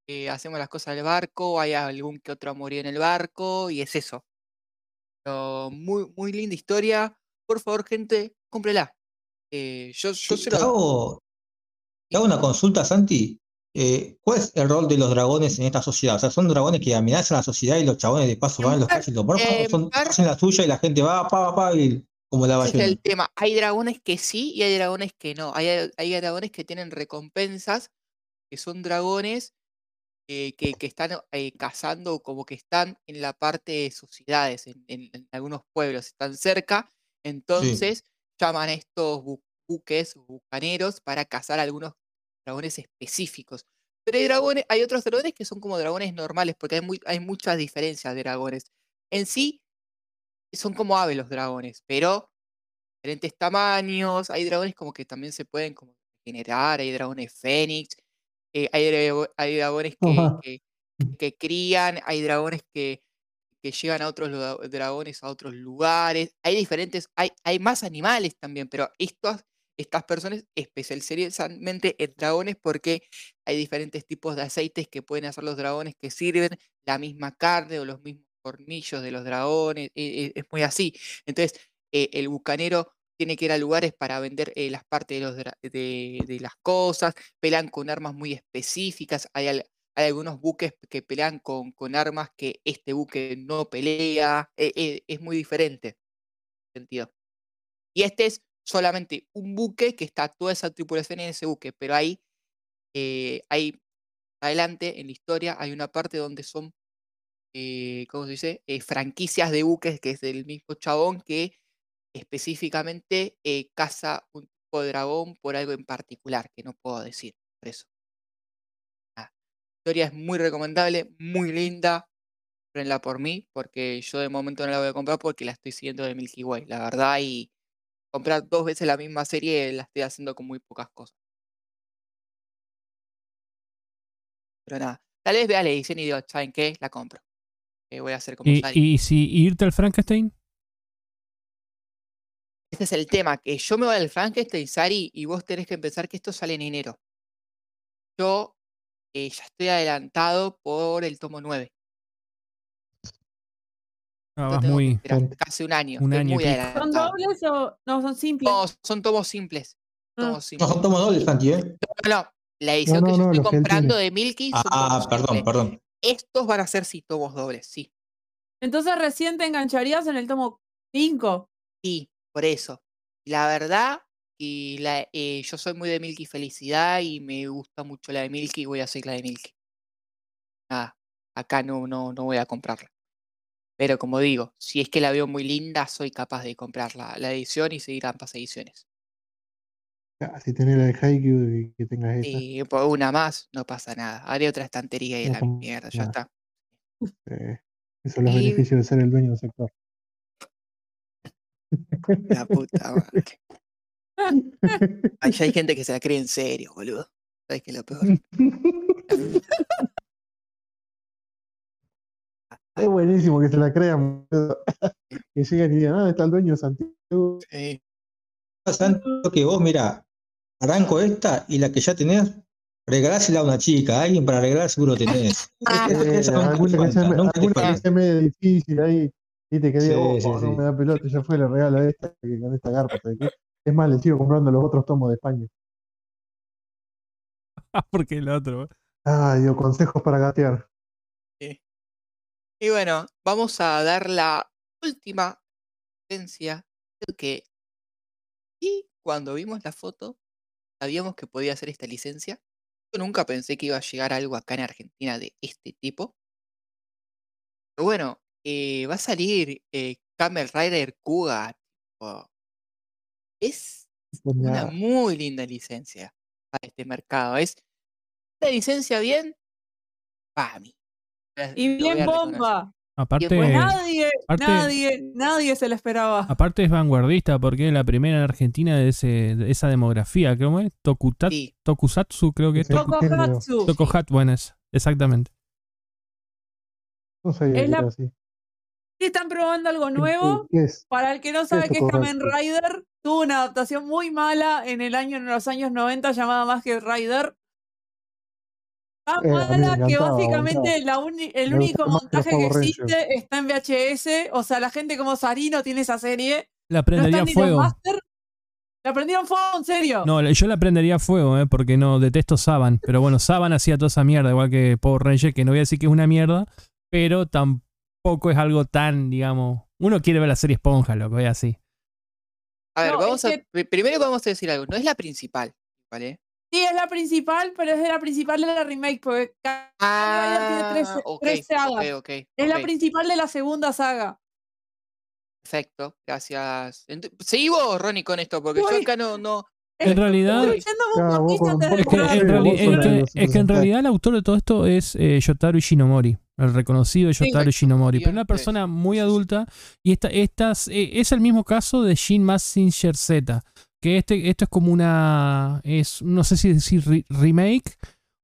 eh, hacemos las cosas del barco, hay algún que otro morir en el barco y es eso. Pero muy, muy linda historia. Por favor, gente, cómprela. Eh, yo, yo Te hago, te hago una consulta, Santi. Eh, ¿cuál es el rol de los dragones en esta sociedad? O sea, ¿son dragones que amenazan a la sociedad y los chabones de paso van a los calles y los ¿O son, hacen la suya y la gente va, pa, pa, pa, y como la Ese es ballena? el tema. Hay dragones que sí y hay dragones que no. Hay, hay dragones que tienen recompensas, que son dragones eh, que, que están eh, cazando, como que están en la parte de sociedades, en, en- en algunos pueblos, están cerca. Entonces llaman a estos bu- buques, bucaneros, para cazar algunos dragones específicos. Pero hay dragones, hay otros dragones que son como dragones normales, porque hay, muy, hay muchas diferencias de dragones. En sí, son como aves los dragones, pero diferentes tamaños. Hay dragones como que también se pueden como generar, hay dragones fénix, eh, hay, drago- hay dragones que, que, que crían, hay dragones que, que llegan a otros dragones a otros lugares. Hay diferentes, hay, hay más animales también, pero estos, estas personas especializadamente en dragones porque hay diferentes tipos de aceites que pueden hacer los dragones que sirven la misma carne o los mismos cornillos de los dragones. eh, eh, es muy así. Entonces, eh, el bucanero tiene que ir a lugares para vender eh, las partes de, las cosas, pelean con armas muy específicas, hay, al- hay algunos buques que pelean con, armas que este buque no pelea, eh, eh, es muy diferente. Sentido. Y este es solamente un buque que está toda esa tripulación en ese buque, pero eh, hay adelante en la historia hay una parte donde son, ¿cómo se dice? Franquicias de buques, que es del mismo chabón que específicamente eh, caza un tipo de dragón por algo en particular que no puedo decir. Por eso. La historia es muy recomendable, muy linda. Prenla por mí, porque yo de momento no la voy a comprar porque la estoy siguiendo de Milky Way, la verdad. Y comprar dos veces la misma serie la estoy haciendo con muy pocas cosas. Pero nada, tal vez vea la edición y digo, ¿saben qué? La compro. Eh, voy a hacer como ¿Y, y si irte al Frankenstein? Este es el tema, que yo me voy al Frankenstein, Sari, y vos tenés que empezar que esto sale en enero. Yo eh, ya estoy adelantado por el tomo 9. Ah, vas muy. casi un año. un año muy. ¿Son dobles o no son simples? No, son tomos simples. Ah. No, son tomos dobles, Santi, ¿eh? No, no, La edición no, que yo no, estoy comprando de Milky son Ah, perdón, simples. perdón. Estos van a ser sí tomos dobles, sí. Entonces recién te engancharías en el tomo 5. Sí, por eso. La verdad, y la, eh, yo soy muy de Milky Felicidad y me gusta mucho la de Milky y voy a seguir la de Milky. Nada, acá no, no, no voy a comprarla. Pero como digo, si es que la veo muy linda, soy capaz de comprar la, la edición y seguir ambas ediciones. Ah, Si tenés la de Haikyuu y que tengas esa. Y por una más, no pasa nada. Haré otra estantería y No la mierda, ya está. eh, esos son los Y- beneficios de ser el dueño del sector. La puta madre. Ay, ya hay gente que se la cree en serio, boludo. ¿Sabes qué es lo peor? Es buenísimo que se la crean. boludo. que lleguen y digan, ah, está el dueño de Santiago. Sí. Santi, creo que vos, mira, arranco esta y la que ya tenés, regalásela a una chica, a alguien para regalar seguro tenés. Ah, Eh, alguna que sea medio difícil ahí. Viste que diga, Sí, oh, sí, no sí. me da pelota, ya fue, le regalo a esta que con esta garpa. ¿sabes qué? Es más, le sigo comprando los otros tomos de España. Porque el otro. Ay, Dios, consejos para gatear. Y bueno, vamos a dar la última licencia que y cuando vimos la foto sabíamos que podía hacer esta licencia. Yo nunca pensé que iba a llegar algo acá en Argentina de este tipo. Pero bueno, eh, va a salir eh, Kamen Rider Kuga. tipo, Es una muy linda licencia para este mercado. Es una licencia bien para mí. Y Lo voy bien bomba. Aparte, Nadie, aparte- nadie, nadie se lo esperaba. aparte es vanguardista porque es la primera en Argentina de, ese, de esa demografía. ¿Cómo es? Tokutat, Sí, Tokusatsu, creo que es. Sí. Toku- Tokohatsu. Tokohat, bueno, es, exactamente. No sabía Es la- así. Están probando algo nuevo. ¿Qué es? Para el que no sabe es qué es Kamen? Rider, tuvo una adaptación muy mala en el año, en los años 90 llamada Más que Rider. Tan Eh, mala que básicamente la uni- el Me único montaje que Rangers. existe está en VHS. O sea, la gente como Sarino tiene esa serie. La No prendería ni fuego. Master. La prendieron fuego, en serio. No, yo la prendería fuego, ¿eh? porque no detesto Saban. Pero bueno, Saban hacía toda esa mierda, igual que Power Ranger, que no voy a decir que es una mierda, pero tampoco es algo tan, digamos. Uno quiere ver la serie Esponja, lo que es así. A ver, No, vamos a. pri- Primero vamos a decir algo. No es la principal, ¿vale? Sí, es la principal, pero es de la principal de la remake. Porque Kamen Rider tiene tres, Ah, sagas. Es la principal de la segunda saga. Perfecto, gracias. Ent- Seguí vos, Ronnie, con esto, porque yo acá no. no En realidad, Ah, Es que, en, realidad el autor de todo esto es eh, Yotaro Ishinomori, el reconocido Yotaro Ishinomori, pero una persona muy adulta y esta, estas, eh, es el mismo caso de Shin Mazinger Z, que este, esto es como una, es no sé si decir re- remake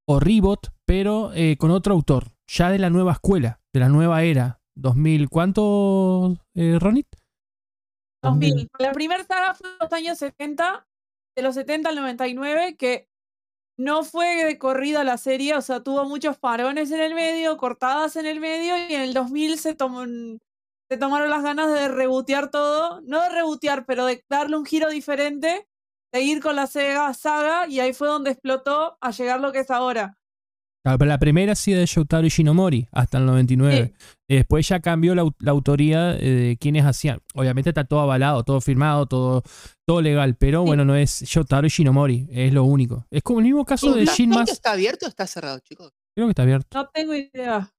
o reboot, pero eh, con otro autor, ya de la nueva escuela, de la nueva era, 2000, ¿cuánto, eh, Ronit? 2000. La primera saga fue en los años 70, de los 70 al 99, que no fue de corrida la serie, o sea, tuvo muchos parones en el medio, cortadas en el medio, y en el 2000 se, tomó se tomaron las ganas de rebotear todo, no de rebotear, pero de darle un giro diferente, seguir con la Sega saga, y ahí fue donde explotó a llegar lo que es ahora. Pero la primera sí de Yotaro Ishinomori, hasta el 99. Después ya cambió la, au- la autoría eh, de quienes hacían. Obviamente está todo avalado, todo firmado, todo, todo legal, pero Sí. bueno, no es Yotaro Ishinomori, es lo único. Es como el mismo caso de ¿La Shin Mas. está abierto o está cerrado, chicos? Creo que está abierto. No tengo idea.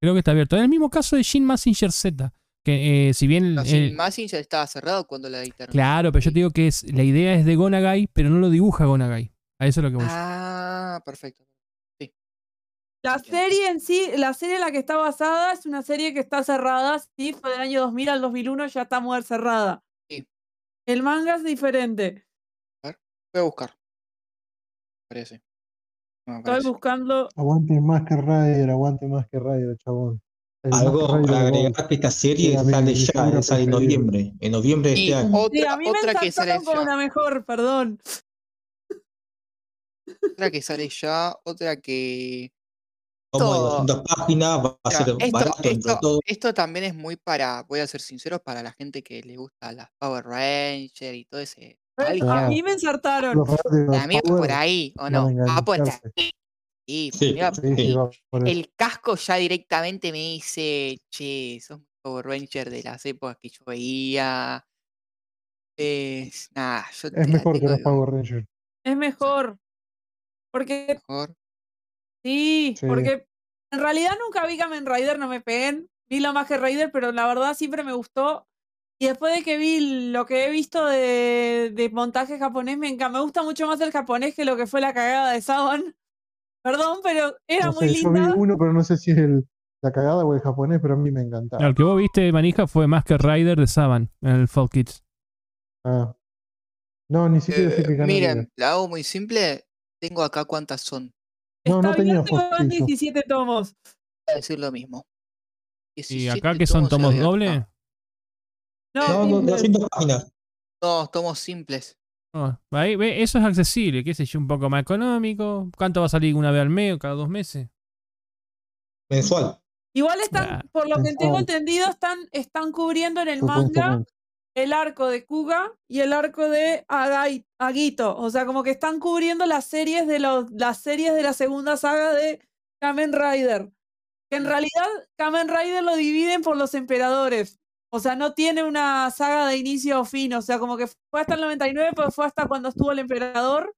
Creo que está abierto. Es el mismo caso de Shin Mazinger Z, Que eh, si bien. No, el- Sin Massinger estaba cerrado cuando la editaron. claro, pero yo te digo que es, la idea es de Gonagai, pero no lo dibuja Gonagai. A eso es lo que voy. Ah, perfecto. La serie en sí, la serie en la que está basada es una serie que está cerrada, sí, fue del año 2000 al 2001, ya está muy cerrada. Sí. El manga es diferente. Voy a buscar. Parece. No Estoy parece. buscando. Aguante más que Ryder, aguante más que Ryder, chabón. El Algo para agregar que esta serie sale ya, sale en preferida. noviembre. En noviembre de Y este año. Sí, otra, a mí me otra que sale saltaron con ya. una mejor, perdón. Otra que sale ya. Otra que. Como de esto- 200 páginas, va a ser esto, barato entre esto, todo. esto también es muy para, voy a ser sincero, para la gente que le gusta las Power Rangers y todo ese. A mí me ensartaron. Para mí por ahí, ¿o no? a por engancharse. ahí. Sí, Sí, Sí. El casco ya directamente me dice, che, sos Power Ranger de las épocas que yo veía. Es, yo te Es mejor que los Power Rangers. Es mejor. Porque mejor. Sí, Sí. porque en realidad nunca vi Kamen Rider, no me peguen. Vi la más que Rider, pero la verdad siempre me gustó. Y después de que vi lo que he visto de, de montaje japonés, me, enca- me gusta mucho más el japonés que lo que fue la cagada de Saban. Perdón, pero era No muy sé, yo vi uno, pero no sé si es el, la cagada o el japonés, pero a mí me encantaba. El que vos viste, Manija, fue más que Rider de Saban en el Fall Kids. Ah. No, ni siquiera sé Eh, qué canal era. miren, la hago muy simple. Tengo acá cuántas son. No, no Está tenía bien, pero Fox van Kids yo. 17 tomos. Voy a decir lo mismo. ¿Y 17 acá que son tomos dobles? No, No, no, simple. 200 páginas. No, tomos simples. No, ahí, ve, eso es accesible, qué sé yo, un poco más económico. ¿Cuánto va a salir una vez al mes o cada dos meses? Mensual. Igual están, por lo que tengo entendido, están, están cubriendo en el manga. El arco de Kuga y el arco de Agai- Agito. O sea, como que están cubriendo las series de las series de la segunda saga de Kamen Rider. Que en realidad Kamen Rider lo dividen por los emperadores. O sea, no tiene una saga de inicio o fin. O sea, como que fue hasta el 99, pues fue hasta cuando estuvo el emperador.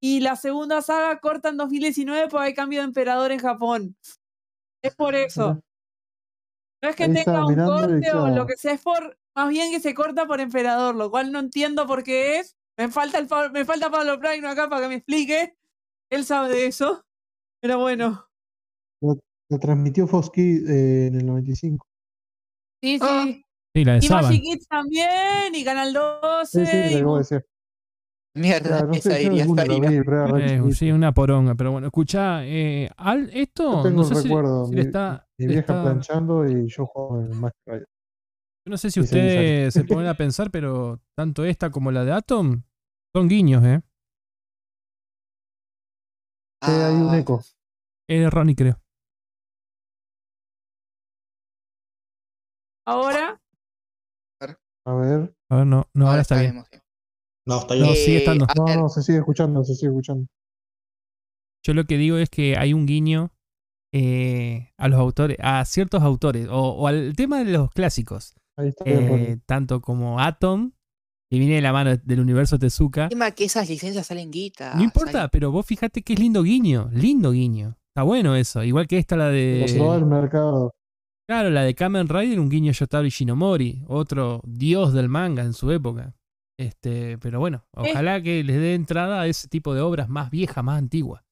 Y la segunda saga corta en 2019, pues hay cambio de emperador en Japón. Es por eso. No es que Ahí tenga un corte o lo que sea, es por más bien que se corta por emperador, lo cual no entiendo por qué es. Me falta el me falta Pablo Prime acá para que me explique. Él sabe de eso. Pero bueno. Lo transmitió Kids eh, en el 95. Sí, sí. Ah, Sí, la de y. Magic Kids también, y Canal 12. Sí, sí, y que mu- vos decías. Mierda, Claro, no esa era re Eh, sí, una poronga, pero bueno, escuchá, eh, al, esto, Yo tengo no un sé si, recuerdo, si le mi, está, mi vieja está- planchando y yo jugaba en Mask Rider. yo no sé si ustedes se ponen a pensar, pero tanto esta como la de Atom son guiños, ¿eh? Sí, hay un Ah, eco. Es Ronnie, creo. Ahora, A ver. A ver, no, no, ahora, ahora está bien. No, está No, sigue Eh, estando. No, no, se sigue escuchando, se sigue escuchando. Yo lo que digo es que hay un guiño eh, a los autores, a ciertos autores, o, o al tema de los clásicos, Ahí está eh, tanto como Atom, que viene de la mano del universo Tezuka. el tema que esas licencias salen guita. No importa, salen- pero vos fíjate que es lindo guiño, lindo guiño. Está bueno eso, igual que esta la Cuando va al de... mercado. Claro, la de Kamen Rider, un guiño a Yotaro Shinomori, otro dios del manga en su época. Este, pero bueno, ojalá que les dé entrada a ese tipo de obras más viejas, más antiguas.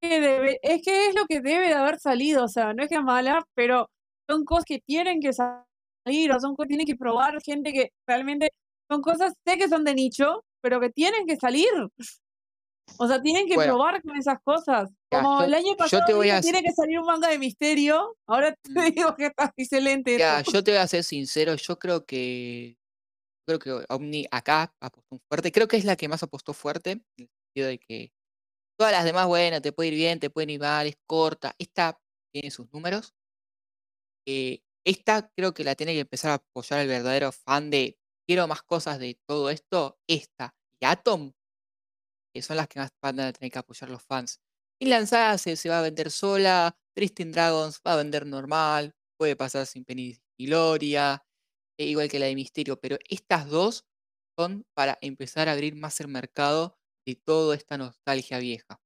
que debe- es que es lo que debe de haber salido. O sea, no es que es mala, pero son cosas que tienen que salir, o son cosas que tienen que probar gente que realmente son cosas, sé que son de nicho, pero que tienen que salir. O sea, tienen que Bueno. probar con esas cosas. Ya, Como yo- el año yo pasado te voy a tiene que salir un manga de misterio. Ahora te Mm. digo que está excelente. Ya, yo te voy a ser sincero, yo creo que creo que Omni acá apostó fuerte, creo que es la que más apostó fuerte, en el sentido de que todas las demás, bueno, te puede ir bien, te pueden ir mal, es corta, esta tiene sus números. Eh, esta creo que la tiene que empezar a apoyar el verdadero fan de quiero más cosas de todo esto, esta y Atom, son las que más van a tener que apoyar los fans. Y lanzada se, se va a vender sola, Tristan Dragons va a vender normal, puede pasar sin pena y gloria, eh, igual que la de Misterio, pero estas dos son para empezar a abrir más el mercado de toda esta nostalgia vieja.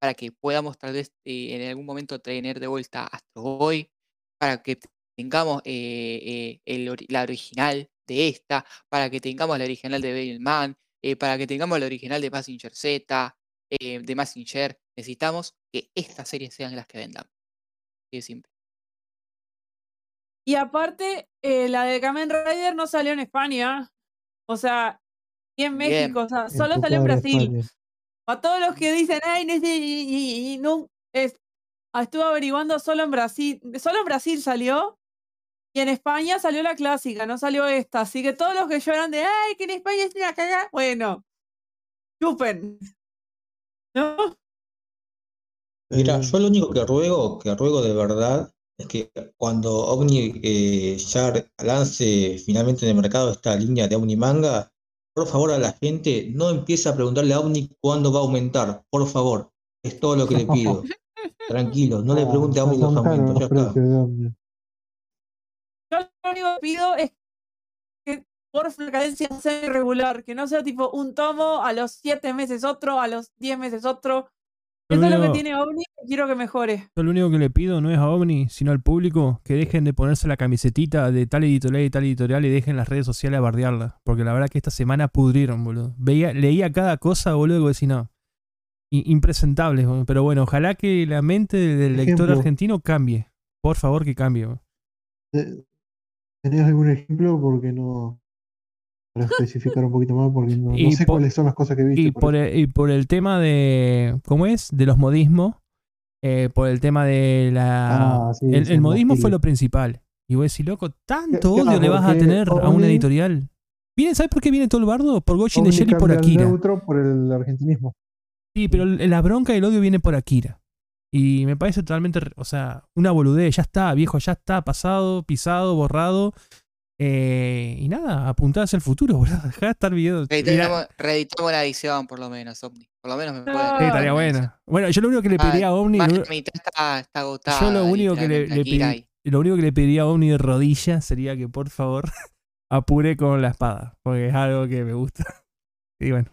Para que podamos tal vez eh, en algún momento tener de vuelta Astro Boy, para que tengamos eh, el la original de esta, para que tengamos la original de Bailman, eh, para que tengamos la original de Massinger Z, eh, de Massinger. Necesitamos que estas series sean las que vendan. Así de simple. Y aparte, eh, la de Kamen Rider no salió en España. O sea, y en Bien. México. O sea, solo salió en Brasil. A todos los que dicen, ay, no y, y- y no, es, estuve averiguando solo en Brasil, solo en Brasil salió, y en España salió la clásica, no salió esta, así que todos los que lloran de, ay, que en España es una cagada, bueno, chupen, ¿no? Mira, Eh, yo lo único que ruego, que ruego de verdad, es que cuando Omni eh, ya lance finalmente en el mercado esta línea de Omni Manga, por favor a la gente no empiece a preguntarle a Omni cuándo va a aumentar, por favor, es todo lo que le pido. Tranquilo, no le ah, pregunte a Omni los aumentos, ya está. Lo único que pido es que por la cadencia sea irregular, que no sea tipo un tomo, a los siete meses otro, a los diez meses otro. Eso es lo que tiene Omni, y quiero que mejore. Yo lo único que le pido no es a Omni, sino al público que dejen de ponerse la camisetita de tal editorial y tal editorial y dejen las redes sociales a bardearla. Porque la verdad que esta semana pudrieron, boludo. Veía, leía cada cosa, boludo, que no. Impresentables, boludo. Pero bueno, ojalá que la mente del lector Ejemplo. argentino cambie. Por favor, que cambie. boludo. ¿Tenés algún ejemplo? Porque no. Para especificar un poquito más, porque no, no Y sé cuáles son las cosas que viste. Y por por, eso. el, y por el tema de. ¿Cómo es? De los modismos. eh, por el tema de la. Ah, sí, el, modismo fue lo principal. Y vos decís, loco, ¿tanto Claro, odio le vas a tener a una editorial? Viene, ¿Sabes por qué viene todo el bardo? Por Goshin de Omni Shelly por el Akira. neutro por el argentinismo. Sí, pero la bronca y el odio viene por Akira. Y me parece totalmente, o sea, una boludez. Ya está, viejo, ya está, pasado, pisado, borrado. Eh, y nada, apuntar hacia el futuro, boludo. Dejá de estar viendo. Mirá, Reeditamos, la edición, por lo menos, Omni. Por lo menos me pueden. Ah, sí, estaría buena. Bueno, yo lo único que le pediría a Omni. Más está, está agotada. Yo lo único que le, le lo único que le pediría a Omni de rodillas sería que por favor apure con la espada, porque es algo que me gusta. Y bueno,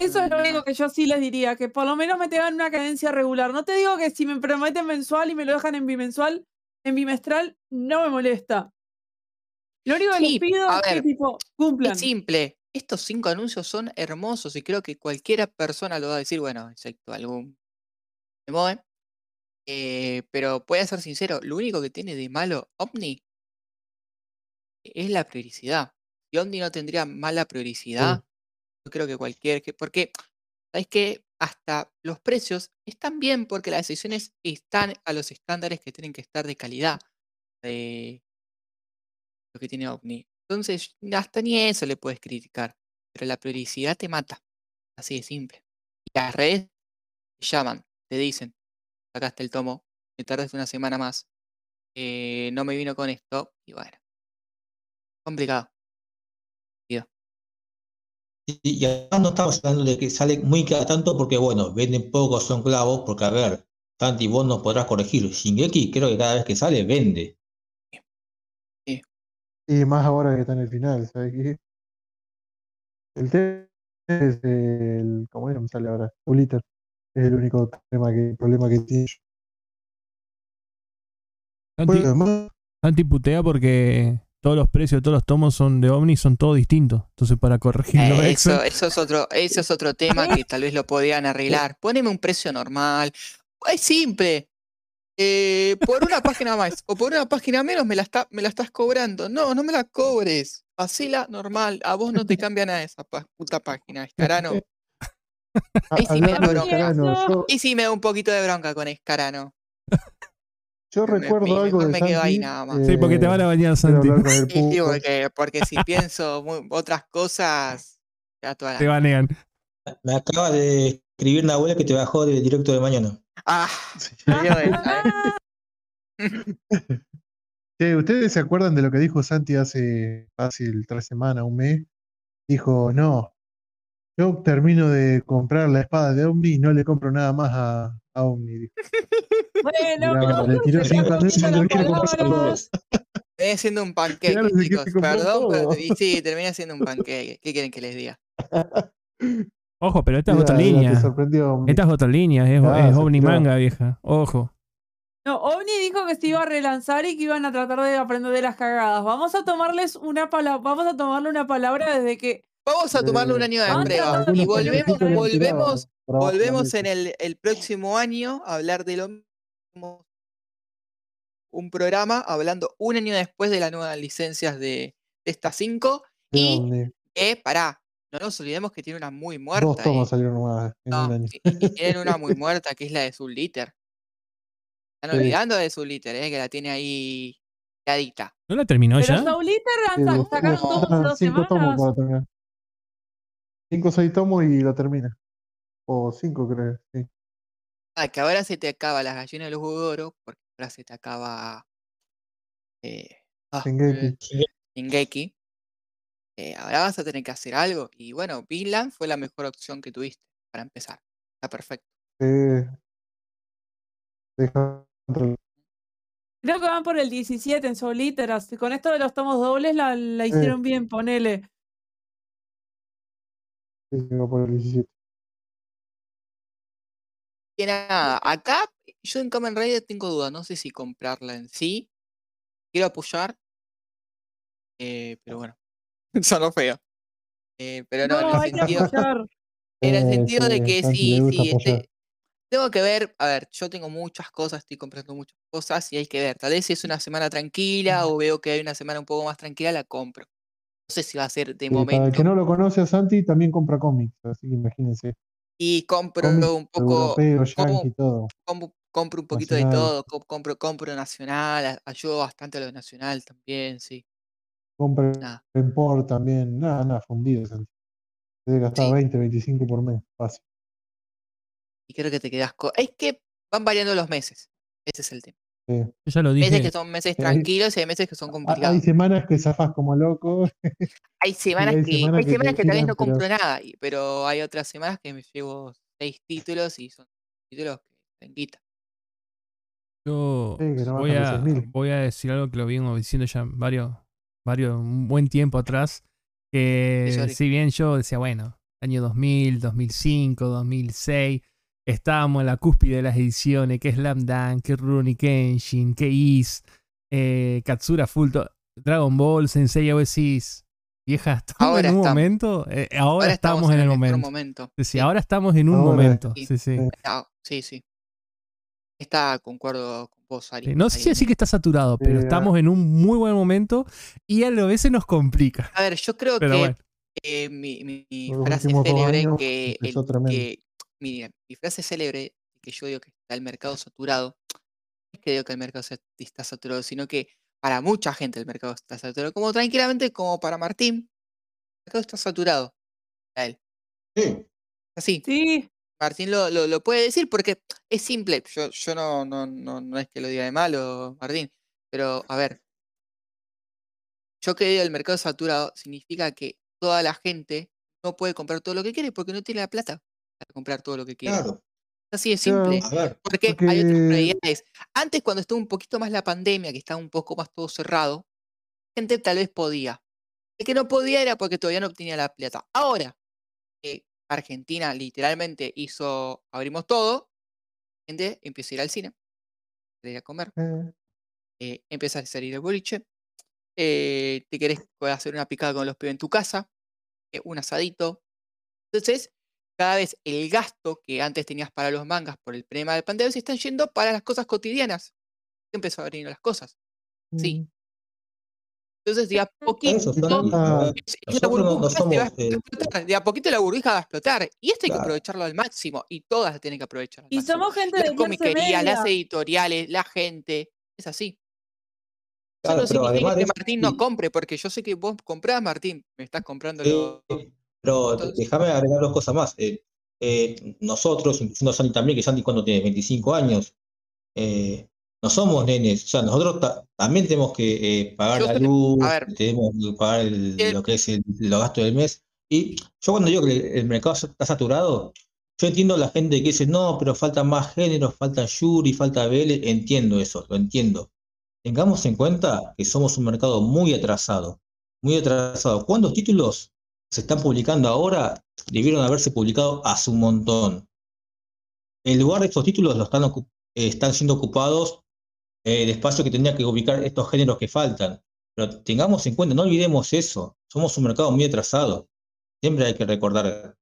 Eso es lo único que yo sí les diría, que por lo menos me tengan una cadencia regular. No te digo que si me prometen mensual y me lo dejan en bimensual, en bimestral, no me molesta. Lo único que Sí, les pido a es que tipo cumplan. Es simple. Estos cinco anuncios son hermosos y creo que cualquiera persona lo va a decir, bueno, excepto algún Emoe. Eh, pero voy a ser sincero, lo único que tiene de malo Omni es la prioricidad. Si Omni no tendría mala prioricidad, yo creo que cualquier... que- Porque, ¿sabes qué? Hasta los precios están bien porque las decisiones están a los estándares que tienen que estar de calidad lo que tiene Omni. Entonces, hasta ni eso le puedes criticar. Pero la prioricidad te mata. Así de simple. Y las redes te llaman, te dicen, sacaste el tomo, me tardaste una semana más, eh, no me vino con esto, y bueno. Complicado. Y, además no estamos hablando de que sale muy cada tanto porque, bueno, venden poco, son clavos, porque, a ver, Santi, vos nos podrás corregir. Shingeki creo que cada vez que sale vende. Y más ahora que está en el final, ¿sabes qué? El tema es el. ¿Cómo es? Me sale ahora. Uliter. Es el único tema que, problema que tiene. Demás, Santi putea porque todos los precios de todos los tomos son de Omni son todos distintos. Entonces para corregir los Eh, eso, eso es otro, eso es otro tema que tal vez lo podían arreglar. Poneme un precio normal. Es simple. Eh, por una página más o por una página menos me la, está, me la estás cobrando. No, no me la cobres. Hacela normal. A vos no te cambia nada esa puta página, Escarano. a- Ahí sí me da hablando de bronca. Escarano, yo, Y sí me da un poquito de bronca con Escarano. Yo me- recuerdo me- algo de me quedo ahí nada más. Sí, porque te van a eh, bañar, Santi. Sí, porque, porque si pienso otras cosas, ya toda la Te banean. Me acaba de escribir una abuela que te bajó del directo de mañana. Ah, Sí. ¿eh? Che, ¿Ustedes se acuerdan de lo que dijo Santi hace fácil tres semanas, un mes? Dijo, no, yo termino de comprar la espada de Omni y no le compro nada más a, a Omni. Bueno, Mirá, le tiró Pero cinco no. Terminé siendo un pancake, chicos. Perdón, pero sí, terminé siendo un pancake. ¿Qué quieren que les diga? Ojo, pero esta es otra línea. Omni. Esta es otra línea, es, Omni. Manga, vieja. Ojo. No, OVNI dijo que se iba a relanzar y que iban a tratar de aprender de las cagadas. Vamos a tomarles una palabra, vamos a tomarle una palabra desde que Vamos a tomarle un Eh, año de prueba y volvemos, volvemos, volvemos en el, el próximo año a hablar de lo mismo. Un programa hablando un año después de las nuevas licencias de, de estas cinco. ¿De Y, eh, pará, no nos olvidemos que tiene una muy Dos muerta. tomas eh. salieron nuevas en No, un año. y, y tienen una muy muerta que es la de Subliter. Están Sí. olvidando de Subliter, eh, que la tiene ahí quedadita. ¿No la terminó Pero ya? Sacaron dos, dos semanas. Para terminar. Cinco o seis tomos y lo termina. O cinco, creo. Sí. Ah, que ahora se te acaba las gallinas de los huevos de oro, porque ahora se te acaba. Eh, ah, Shingeki. Shingeki. Eh, ahora vas a tener que hacer algo. Y bueno, Vinland fue la mejor opción que tuviste para empezar. Está perfecto. Eh, deja entrar. Creo que van por el 17 en Souliter. así- Con esto de los tomos dobles la, la hicieron bien, ponele. Sí, sí, va por el 17. Y nada, acá yo en Kamen Rider tengo dudas. No sé si comprarla en sí. Quiero apoyar. eh, pero bueno, sonó feo. Eh, pero no, en el sentido. En el Eh, sentido de que sí, sí, este, tengo que ver, a ver, yo tengo muchas cosas, estoy comprando muchas cosas y hay que ver, tal vez si es una semana tranquila o veo que hay una semana un poco más tranquila, la compro. No sé si va a ser de Sí, para el momento. que no lo conoce a Santi, también compra cómics, así que imagínense. Y compro Cómics un poco, europeo, como- todo. compro un poquito de todo, co- compro, compro nacional, ayudo bastante a lo nacional también, sí. Compra Nada. import también. Nada, nada, fundido, Santi. Debe gastar Sí. 20, 25 por mes. Fácil. Y creo que te quedas con... Es que van variando los meses, ese es el tema. Sí. Yo ya lo Meses que son meses hay- tranquilos y hay meses que son complicados. Hay semanas que zafás como loco. Hay semanas hay que, semanas hay que semanas que tal vez no pero- compro nada, pero hay otras semanas que me llevo seis títulos y son títulos que te guita. Yo Sí, que no voy, a, 6.000. voy a decir algo que lo vengo diciendo ya varios, varios, un buen tiempo atrás. Que si bien yo decía, bueno, año 2000, 2005, 2006, estábamos en la cúspide de las ediciones, que Slam Dunk, que Rurouni Kenshin, que Is, eh, Katsura Full, to- Dragon Ball, Sensei Oasis. Vieja, estamos Ahora en un estamos. momento. eh, ahora, estamos, en el momento. momento. Sí, ahora estamos en un Ahora, momento. sí. Sí, sí. Sí. Sí. Está, concuerdo con vos, Ari. Sí, No sé si decir que está saturado, pero Sí, estamos en un muy buen momento y a veces nos complica. A ver, yo creo Pero que bueno, eh, mi, frase célebre años que, el- que mi, mi frase célebre que yo digo que está el mercado saturado, no es que digo que el mercado está saturado, sino que para mucha gente el mercado está saturado, como tranquilamente como para Martín, el mercado está saturado. Para él. Sí. Así, Sí, Martín lo, lo, lo puede decir porque es simple. Yo, yo no, no, no, no es que lo diga de malo, Martín, pero a ver. Yo que digo el mercado saturado significa que toda la gente no puede comprar todo lo que quiere porque no tiene la plata para comprar todo lo que quiere. Claro. Así de Claro. simple. Ver, Porque hay otras prioridades. Antes, cuando estuvo un poquito más la pandemia, que estaba un poco más todo cerrado, la gente tal vez podía. El que no podía era porque todavía no tenía la plata. Ahora, Argentina literalmente hizo, abrimos todo, la gente empieza a ir al cine, a ir a comer, Eh, eh, empieza a salir el boliche, eh, te querés hacer una picada con los pibes en tu casa, eh, un asadito. Entonces, cada vez el gasto que antes tenías para los mangas por el problema del pandemia se están yendo para las cosas cotidianas. Empezó a abrir las cosas. Sí. mm, Entonces, de a poquito, eso, es- es la no- se va a eh, explotar. De a poquito la burbuja va a explotar. Y esto hay que aprovecharlo al máximo. Y todas las tienen que aprovechar al y máximo. somos gente Las de clase comiquerías, las media. editoriales, la gente. Es así. Eso Claro, no pero significa además que de Martín no compre, porque yo sé que vos comprás, Martín. Me estás comprando Sí, lo. Pero Entonces- déjame agregar dos cosas más. Eh, eh, nosotros, incluyendo a Santi también, que Santi cuando tiene 25 años, eh, no somos nenes. O sea, nosotros ta- también tenemos que pagar la luz, ver. tenemos que pagar el- El- lo que es el, los gastos del mes. Y yo cuando digo que el, el mercado está saturado, yo entiendo a la gente que dice, no, pero falta más géneros, falta Yuri, falta BL. Entiendo eso, lo entiendo. Tengamos en cuenta que somos un mercado muy atrasado, muy atrasado. ¿Cuántos títulos se están publicando ahora debieron haberse publicado hace un montón? El lugar de estos títulos lo están, ocu- eh, están siendo ocupados eh, el espacio que tendría que ubicar estos géneros que faltan. Pero tengamos en cuenta, no olvidemos eso. Somos un mercado muy atrasado. Siempre hay que recordar.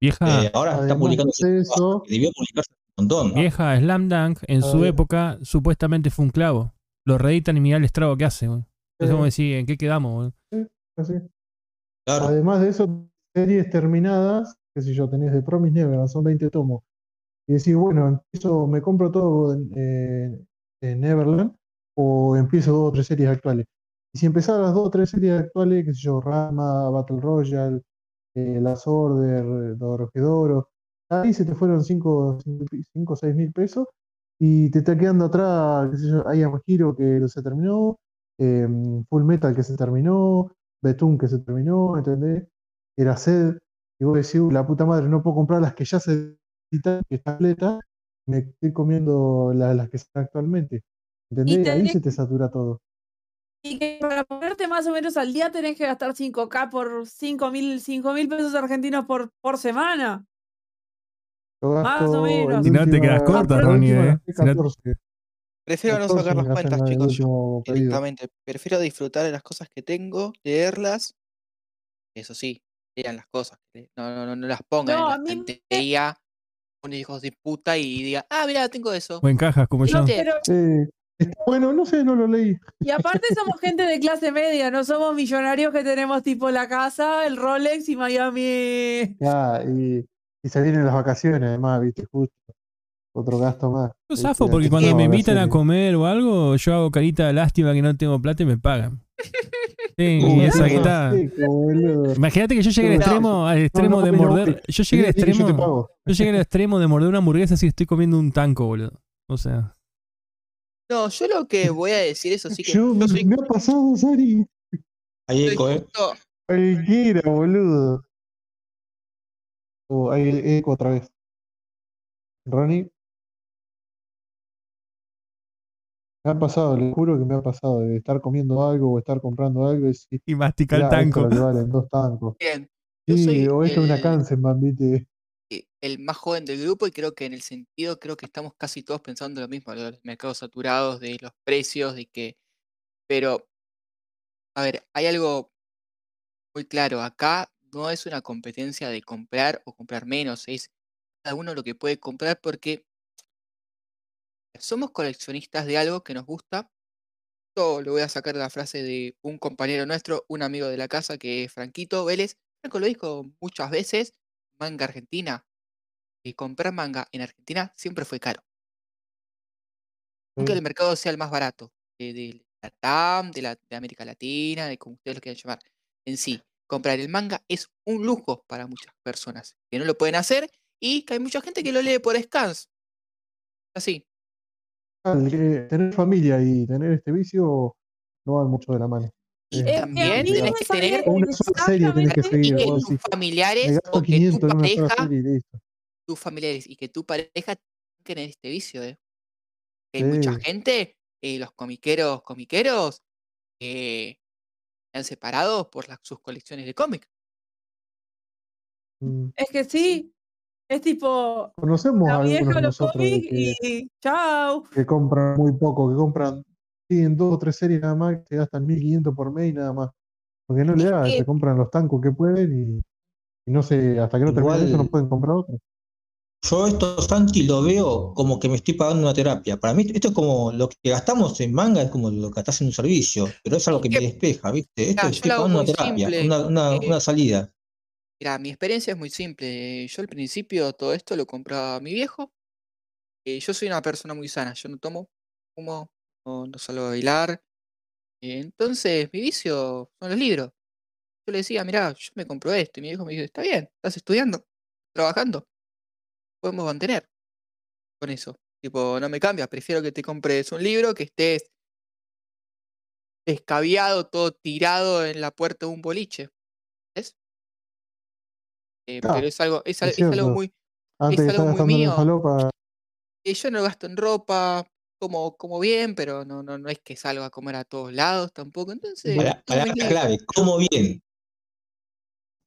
Vieja, Eh, ahora está publicando de eso- que debió publicarse un montón. ¿no? vieja Slam Dunk en su ver. época supuestamente fue un clavo. Lo reeditan y mirá el estrago que hace. Entonces Eh, vamos a decir, ¿en qué quedamos, güey? así. Además de eso, series terminadas, qué sé yo, tenés de Promise Neverland, son 20 tomos. Y decís, bueno, empiezo, me compro todo en, eh, en Neverland o empiezo dos o tres series actuales. Y si empezás las dos o tres series actuales, qué sé yo, Rama, Battle Royale, eh, Las Order, Dorojedoro, ahí se te fueron 5 o 6 mil pesos y te está quedando atrás, qué sé yo, Hero que se terminó, eh, Full Metal que se terminó, Betún que se terminó, ¿entendés? Era sed, y vos decís, "Uy, la puta madre, no puedo comprar las que ya se editan, que están completas, me estoy comiendo la- las que están actualmente. ¿Entendés? Ahí tenés- se te satura todo. Y que para ponerte más o menos al día tenés que gastar 5K por 5 mil mil pesos argentinos por, por semana. Más o menos. Si no te quedas corta, Ronnie, eh. Si no- 14, Prefiero no 14 sacar las me cuentas, chicos, yo, directamente. Prefiero disfrutar de las cosas que tengo, leerlas. Eso sí, lean las cosas. que- No, no, no, no las pongan No, en la me- estantería, un hijos de puta y diga, ah, mira, tengo eso. O en cajas como yo. Pero, Eh, está bueno, no sé, no lo leí. y aparte somos gente de clase media, no somos millonarios que tenemos tipo la casa, el Rolex y Miami. Ya, y, y se vienen las vacaciones, además, viste, justo. Otro gasto más. Yo zafo porque cuando me invitan a comer o algo, yo hago carita de lástima que no tengo plata y me pagan. Sí, y esa. Imagínate que yo llegué al extremo, al extremo no, de morder. Yo llegué al extremo. Yo llegué al extremo de morder una hamburguesa si estoy comiendo un tanco, boludo. O sea, No, yo lo que voy a decir, eso sí que Yo, yo soy me ha pasado, Sari. Hay soy eco, ¿eh? Cualquiera, boludo. Oh, hay el eco otra vez. Ronnie. Me ha pasado, le juro que me ha pasado de estar comiendo algo o estar comprando algo y decir, y mastica el "Mirá, esto tanco. que valen dos tancos. bien. Sí, o esto es una Kansenban, viste. eh, el más joven del grupo y creo que en el sentido, creo que estamos casi todos pensando lo mismo, de los mercados saturados, de los precios, de que... Pero, a ver, hay algo muy claro, acá no es una competencia de comprar o comprar menos, es cada uno lo que puede comprar porque somos coleccionistas de algo que nos gusta. Yo le voy a sacar la frase de un compañero nuestro, un amigo de la casa que es Franquito Vélez. Franco lo dijo muchas veces, manga argentina. Y comprar manga en Argentina siempre fue caro. Aunque Sí. el mercado sea el más barato, de, de la TAM, de, la, de América Latina, de como ustedes lo quieran llamar. En sí, comprar el manga es un lujo para muchas personas que no lo pueden hacer y que hay mucha gente que lo lee por scans. Así. Tener familia y tener este vicio no van mucho de la mano. Y Eh, también tenés me que tener Una sola serie tenés que y seguir. que tus familiares o que tu 500 en una sola pareja, tus familiares y que tu pareja tengan este vicio, ¿eh? Que hay mucha gente, eh, los comiqueros, comiqueros, que se han separado por las, sus colecciones de cómics. Mm. Es que sí, es tipo Conocemos a algunos de los nosotros de cómics que, y chao. que compran muy poco, que compran, siguen dos o tres series nada más, que se gastan 1500 por mes y nada más. Porque no le da, se compran los tancos que pueden y, y no sé, hasta que no terminen eso no Igual- pueden comprar otro. Yo esto, Santi, lo veo como que me estoy pagando una terapia. Para mí, esto es como lo que gastamos en manga, es como lo que gastás en un servicio, pero es algo que me despeja, ¿viste? Esto yo estoy pagando una terapia, una, una- eh, una salida. Mi experiencia es muy simple. Yo al principio todo esto lo compraba mi viejo. Eh, yo soy una persona muy sana. Yo no tomo, fumo, no, no salgo a bailar. Entonces, mi vicio son los libros. Yo le decía, mira, yo me compro esto. Y mi viejo me dijo, está bien, estás estudiando, trabajando. Podemos mantener con eso. Tipo, no me cambias. Prefiero que te compres un libro, que estés descaviado, todo tirado en la puerta de un boliche. Eh, pero es algo, es, al- es es algo muy. Antes es algo muy mío. eh, yo no gasto en ropa, como, como bien, pero no, no, no es que salga a comer a todos lados tampoco. Entonces, muy Palabra bien. clave, como bien.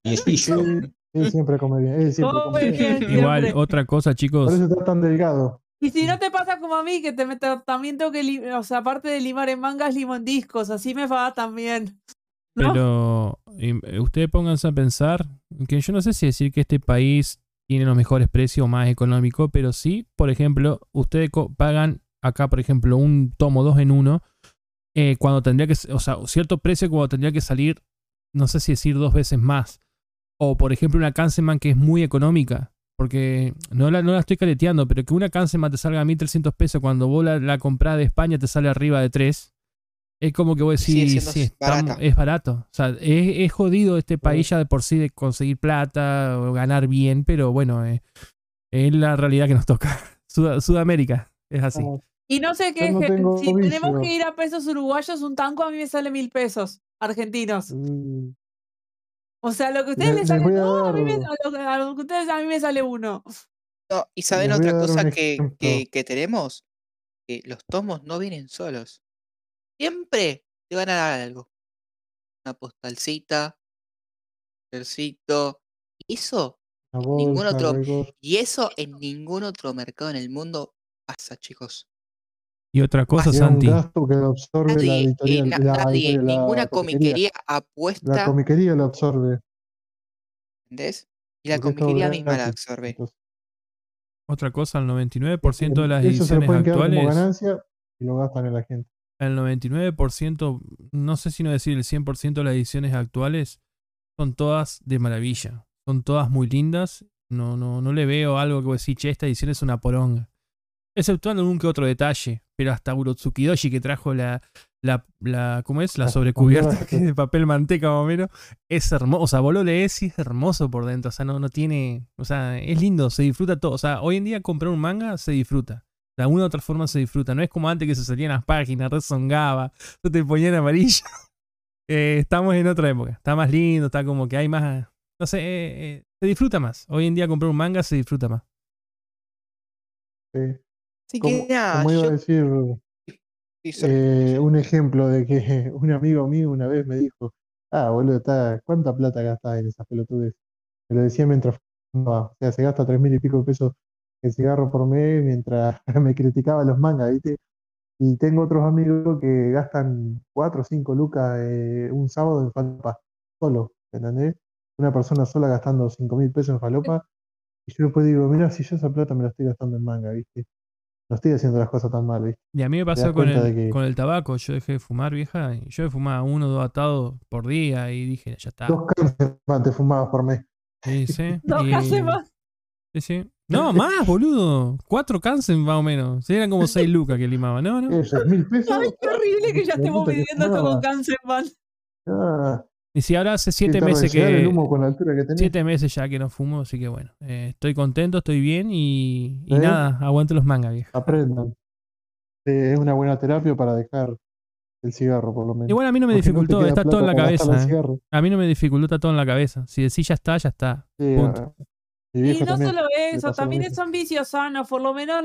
Y él, siempre come bien, él siempre Come come bien. bien. Igual, Siempre. otra cosa, Por chicos. eso está tan delgado. Y si no te pasa como a mí, que te meto, también tengo que, o sea, aparte de limar en mangas, limo en discos, así me va también. Pero eh, ustedes pónganse a pensar que yo no sé si decir que este país tiene los mejores precios más económico, pero sí, por ejemplo, ustedes pagan acá, por ejemplo, un tomo 2 en 1, cuando tendría que, o sea, cierto precio cuando tendría que salir, no sé si decir dos veces más. O, por ejemplo, una Kanseman que es muy económica. Porque no la, no la estoy caleteando, pero que una Kanseman te salga a 1300 pesos cuando vos la, la comprás de España te sale arriba de 3. Es como que vos decís, sí, es barato. O sea, es, es jodido este país ya de por sí de conseguir plata o ganar bien, pero bueno, eh, es la realidad que nos toca. Sud- Sudamérica, es así. Y no sé qué, no que- tengo si tenemos que ir a pesos uruguayos, un tanco a mí me sale mil pesos argentinos. Mm, O sea, lo que a ustedes Les- sale a dos, a, mí me, dar- a lo, que- a lo que ustedes a mí me sale uno. No, y saben otra cosa que, que, que tenemos, que los tomos no vienen solos. Siempre te van a dar algo. Una postalcita, tercito. Eso, ningún otro- y eso en ningún otro mercado en el mundo pasa, chicos. Y otra cosa, Santi. gasto que lo absorbe la Nadie, la la ninguna comiquería. comiquería La apuesta, comiquería lo absorbe. ¿entendés? Y la porque comiquería misma la absorbe. Entonces, Otra cosa, el 99% de las eso se lo ediciones pueden quedar como actuales, ganancia y lo gastan en la gente. El 99%, no sé si no decir el 100% de las ediciones actuales, son todas de maravilla. Son todas muy lindas. No, no, no le veo algo que decir, che, esta edición es una poronga. Exceptuando un que otro detalle. Pero hasta Urotsukidoshi que trajo la, la, la ¿cómo es? La sobrecubierta bandera que es de papel manteca más o menos. Es hermoso. O sea, vos lo lees y es hermoso por dentro. O sea, no, no tiene. O sea, es lindo, se disfruta todo. O sea, hoy en día comprar un manga se disfruta. De alguna u otra forma se disfruta. No es como antes que se salían las páginas, rezongaba, no te ponían amarillo. Eh, estamos en otra época. Está más lindo, está como que hay más. No sé, eh, eh, se disfruta más. Hoy en día comprar un manga se disfruta más. Sí. Así Como, que nada, como iba a decir, eh, un ejemplo de que un amigo mío una vez me dijo, ah, boludo, está, ¿cuánta plata gastás en esas pelotudes? Me lo decía mientras fumaba. O sea, se gasta tres mil y pico de pesos en cigarro por mes mientras me criticaba los mangas, ¿viste? Y tengo otros amigos que gastan cuatro o cinco lucas eh, un sábado en falopa, solo, ¿entendés? Una persona sola gastando cinco mil pesos en falopa. Y yo después digo, mira, si yo esa plata me la estoy gastando en manga, ¿viste? No estoy haciendo las cosas tan mal, ¿viste? Y a mí me pasó con el, que- con el tabaco. Yo dejé de fumar, vieja. Y yo fumaba uno o dos atados por día y dije, ya está. Dos cánceres más te fumabas por mes. Sí, sí. No, y- casi más. Sí, sí. No, más, boludo. Cuatro cánceres más o menos. Sí, eran como seis lucas que limaba. No, no. ¿Qué? ¿Seis mil pesos? Ay, qué horrible que ya estemos viviendo esto con cáncer, man. Ah, Y si ahora hace siete meses el que. humo con la altura que tenés. Siete meses ya que no fumo, así que bueno. eh, estoy contento, estoy bien y, y ¿Eh? nada, aguante los mangas, vieja. Aprendan. Es una buena terapia para dejar el cigarro, por lo menos. Igual a mí no me Porque dificultó, está todo en la cabeza. eh. A mí no me dificultó, está todo en la cabeza. Si decís ya está, ya está. Sí, Punto. ah, Y no también. solo eso, también mismo. son vicios sanos. Por lo menos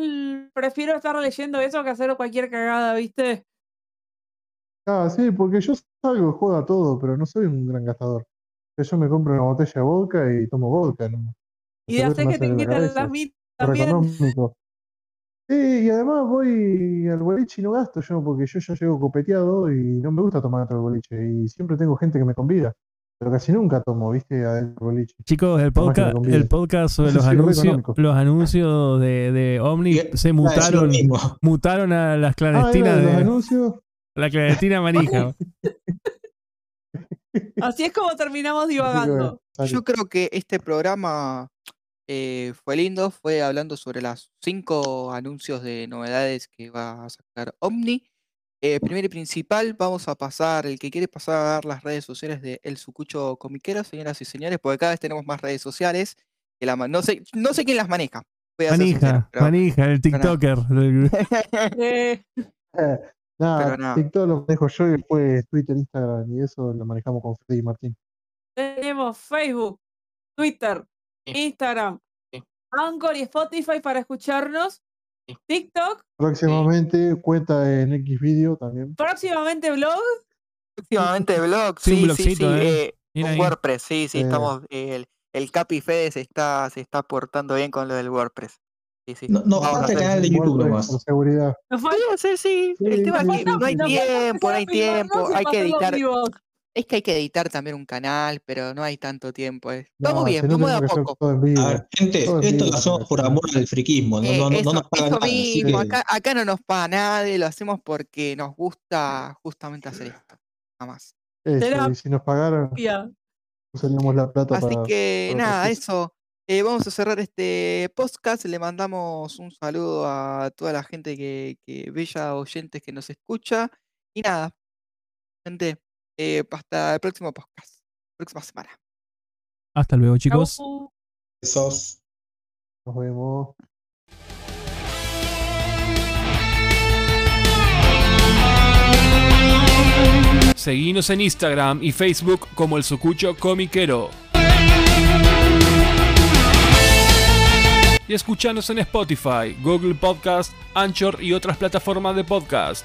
prefiero estar leyendo eso que hacer cualquier cagada, ¿viste? Ah, sí, porque yo salgo, juego a todo, pero no soy un gran gastador. Yo me compro una botella de vodka y tomo vodka, ¿no? Y hacer me que te cabeza. las mitas también. Sí, y además voy al boliche y no gasto yo, porque yo ya llego copeteado y no me gusta tomar otro boliche. Y siempre tengo gente que me convida. Pero casi nunca tomo, ¿viste? Adentro del boliche. Chicos, el podcast, el podcast sobre los sí, anuncios, los anuncios de, de Omni se Ah, mutaron, mismo. mutaron a las Ah, clandestinas de los anuncios. la clandestina manija. Así es como terminamos divagando. Yo creo que este programa eh, fue lindo, fue hablando sobre las cinco anuncios de novedades que va a sacar Omni. Eh, primero y principal, vamos a pasar, el que quiere pasar a dar las redes sociales de El Sucucho Comiquero, señoras y señores, porque cada vez tenemos más redes sociales. Que la, no, sé, no sé quién las maneja. voy a ser sincero, Manija, pero- manija, el TikToker. Nada, Pero nada. TikTok lo manejo yo y después Twitter, Instagram y eso lo manejamos con Freddy y Martín. tenemos Facebook, Twitter, Sí. Instagram, Sí. Anchor y Spotify para escucharnos. Sí. TikTok, Próximamente cuenta en X video también. próximamente blog. Últimamente blog, Sí, un sí, sí, blogcito, sí, eh. eh, Bien un ahí. WordPress, sí, sí, Eh. estamos, eh, el, el Capi Fede se está, se está portando bien con lo del WordPress. Sí, sí. No, a falta el canal de YouTube nomás. Por seguridad. Podría ser, sí. Sí, El tema es sí, que sí, no hay sí. tiempo, no hay tiempo. Hay que editar. Es que hay que editar también un canal, pero no hay tanto tiempo. eh. No, Vamos bien, vamos de a poco. A ver, gente, Todo en esto lo hacemos por amor al friquismo, no, Eh, no, no, eso, no nos pagan eso nada. así mismo, que- acá, acá no nos paga nadie, lo hacemos porque nos gusta justamente hacer esto. Nada más. Eso, y si nos pagaran, usaríamos la plata Así para. que para nada, eso. Eh, vamos a cerrar este podcast. Le mandamos un saludo a toda la gente que, que bella oyentes que nos escucha. Y nada, gente, eh, hasta el próximo podcast, próxima semana. Hasta luego, chicos. Chau. Besos. Nos vemos. Seguinos en Instagram y Facebook como el Sucucho Comiquero. Y escuchanos en Spotify, Google Podcast, Anchor y otras plataformas de podcast.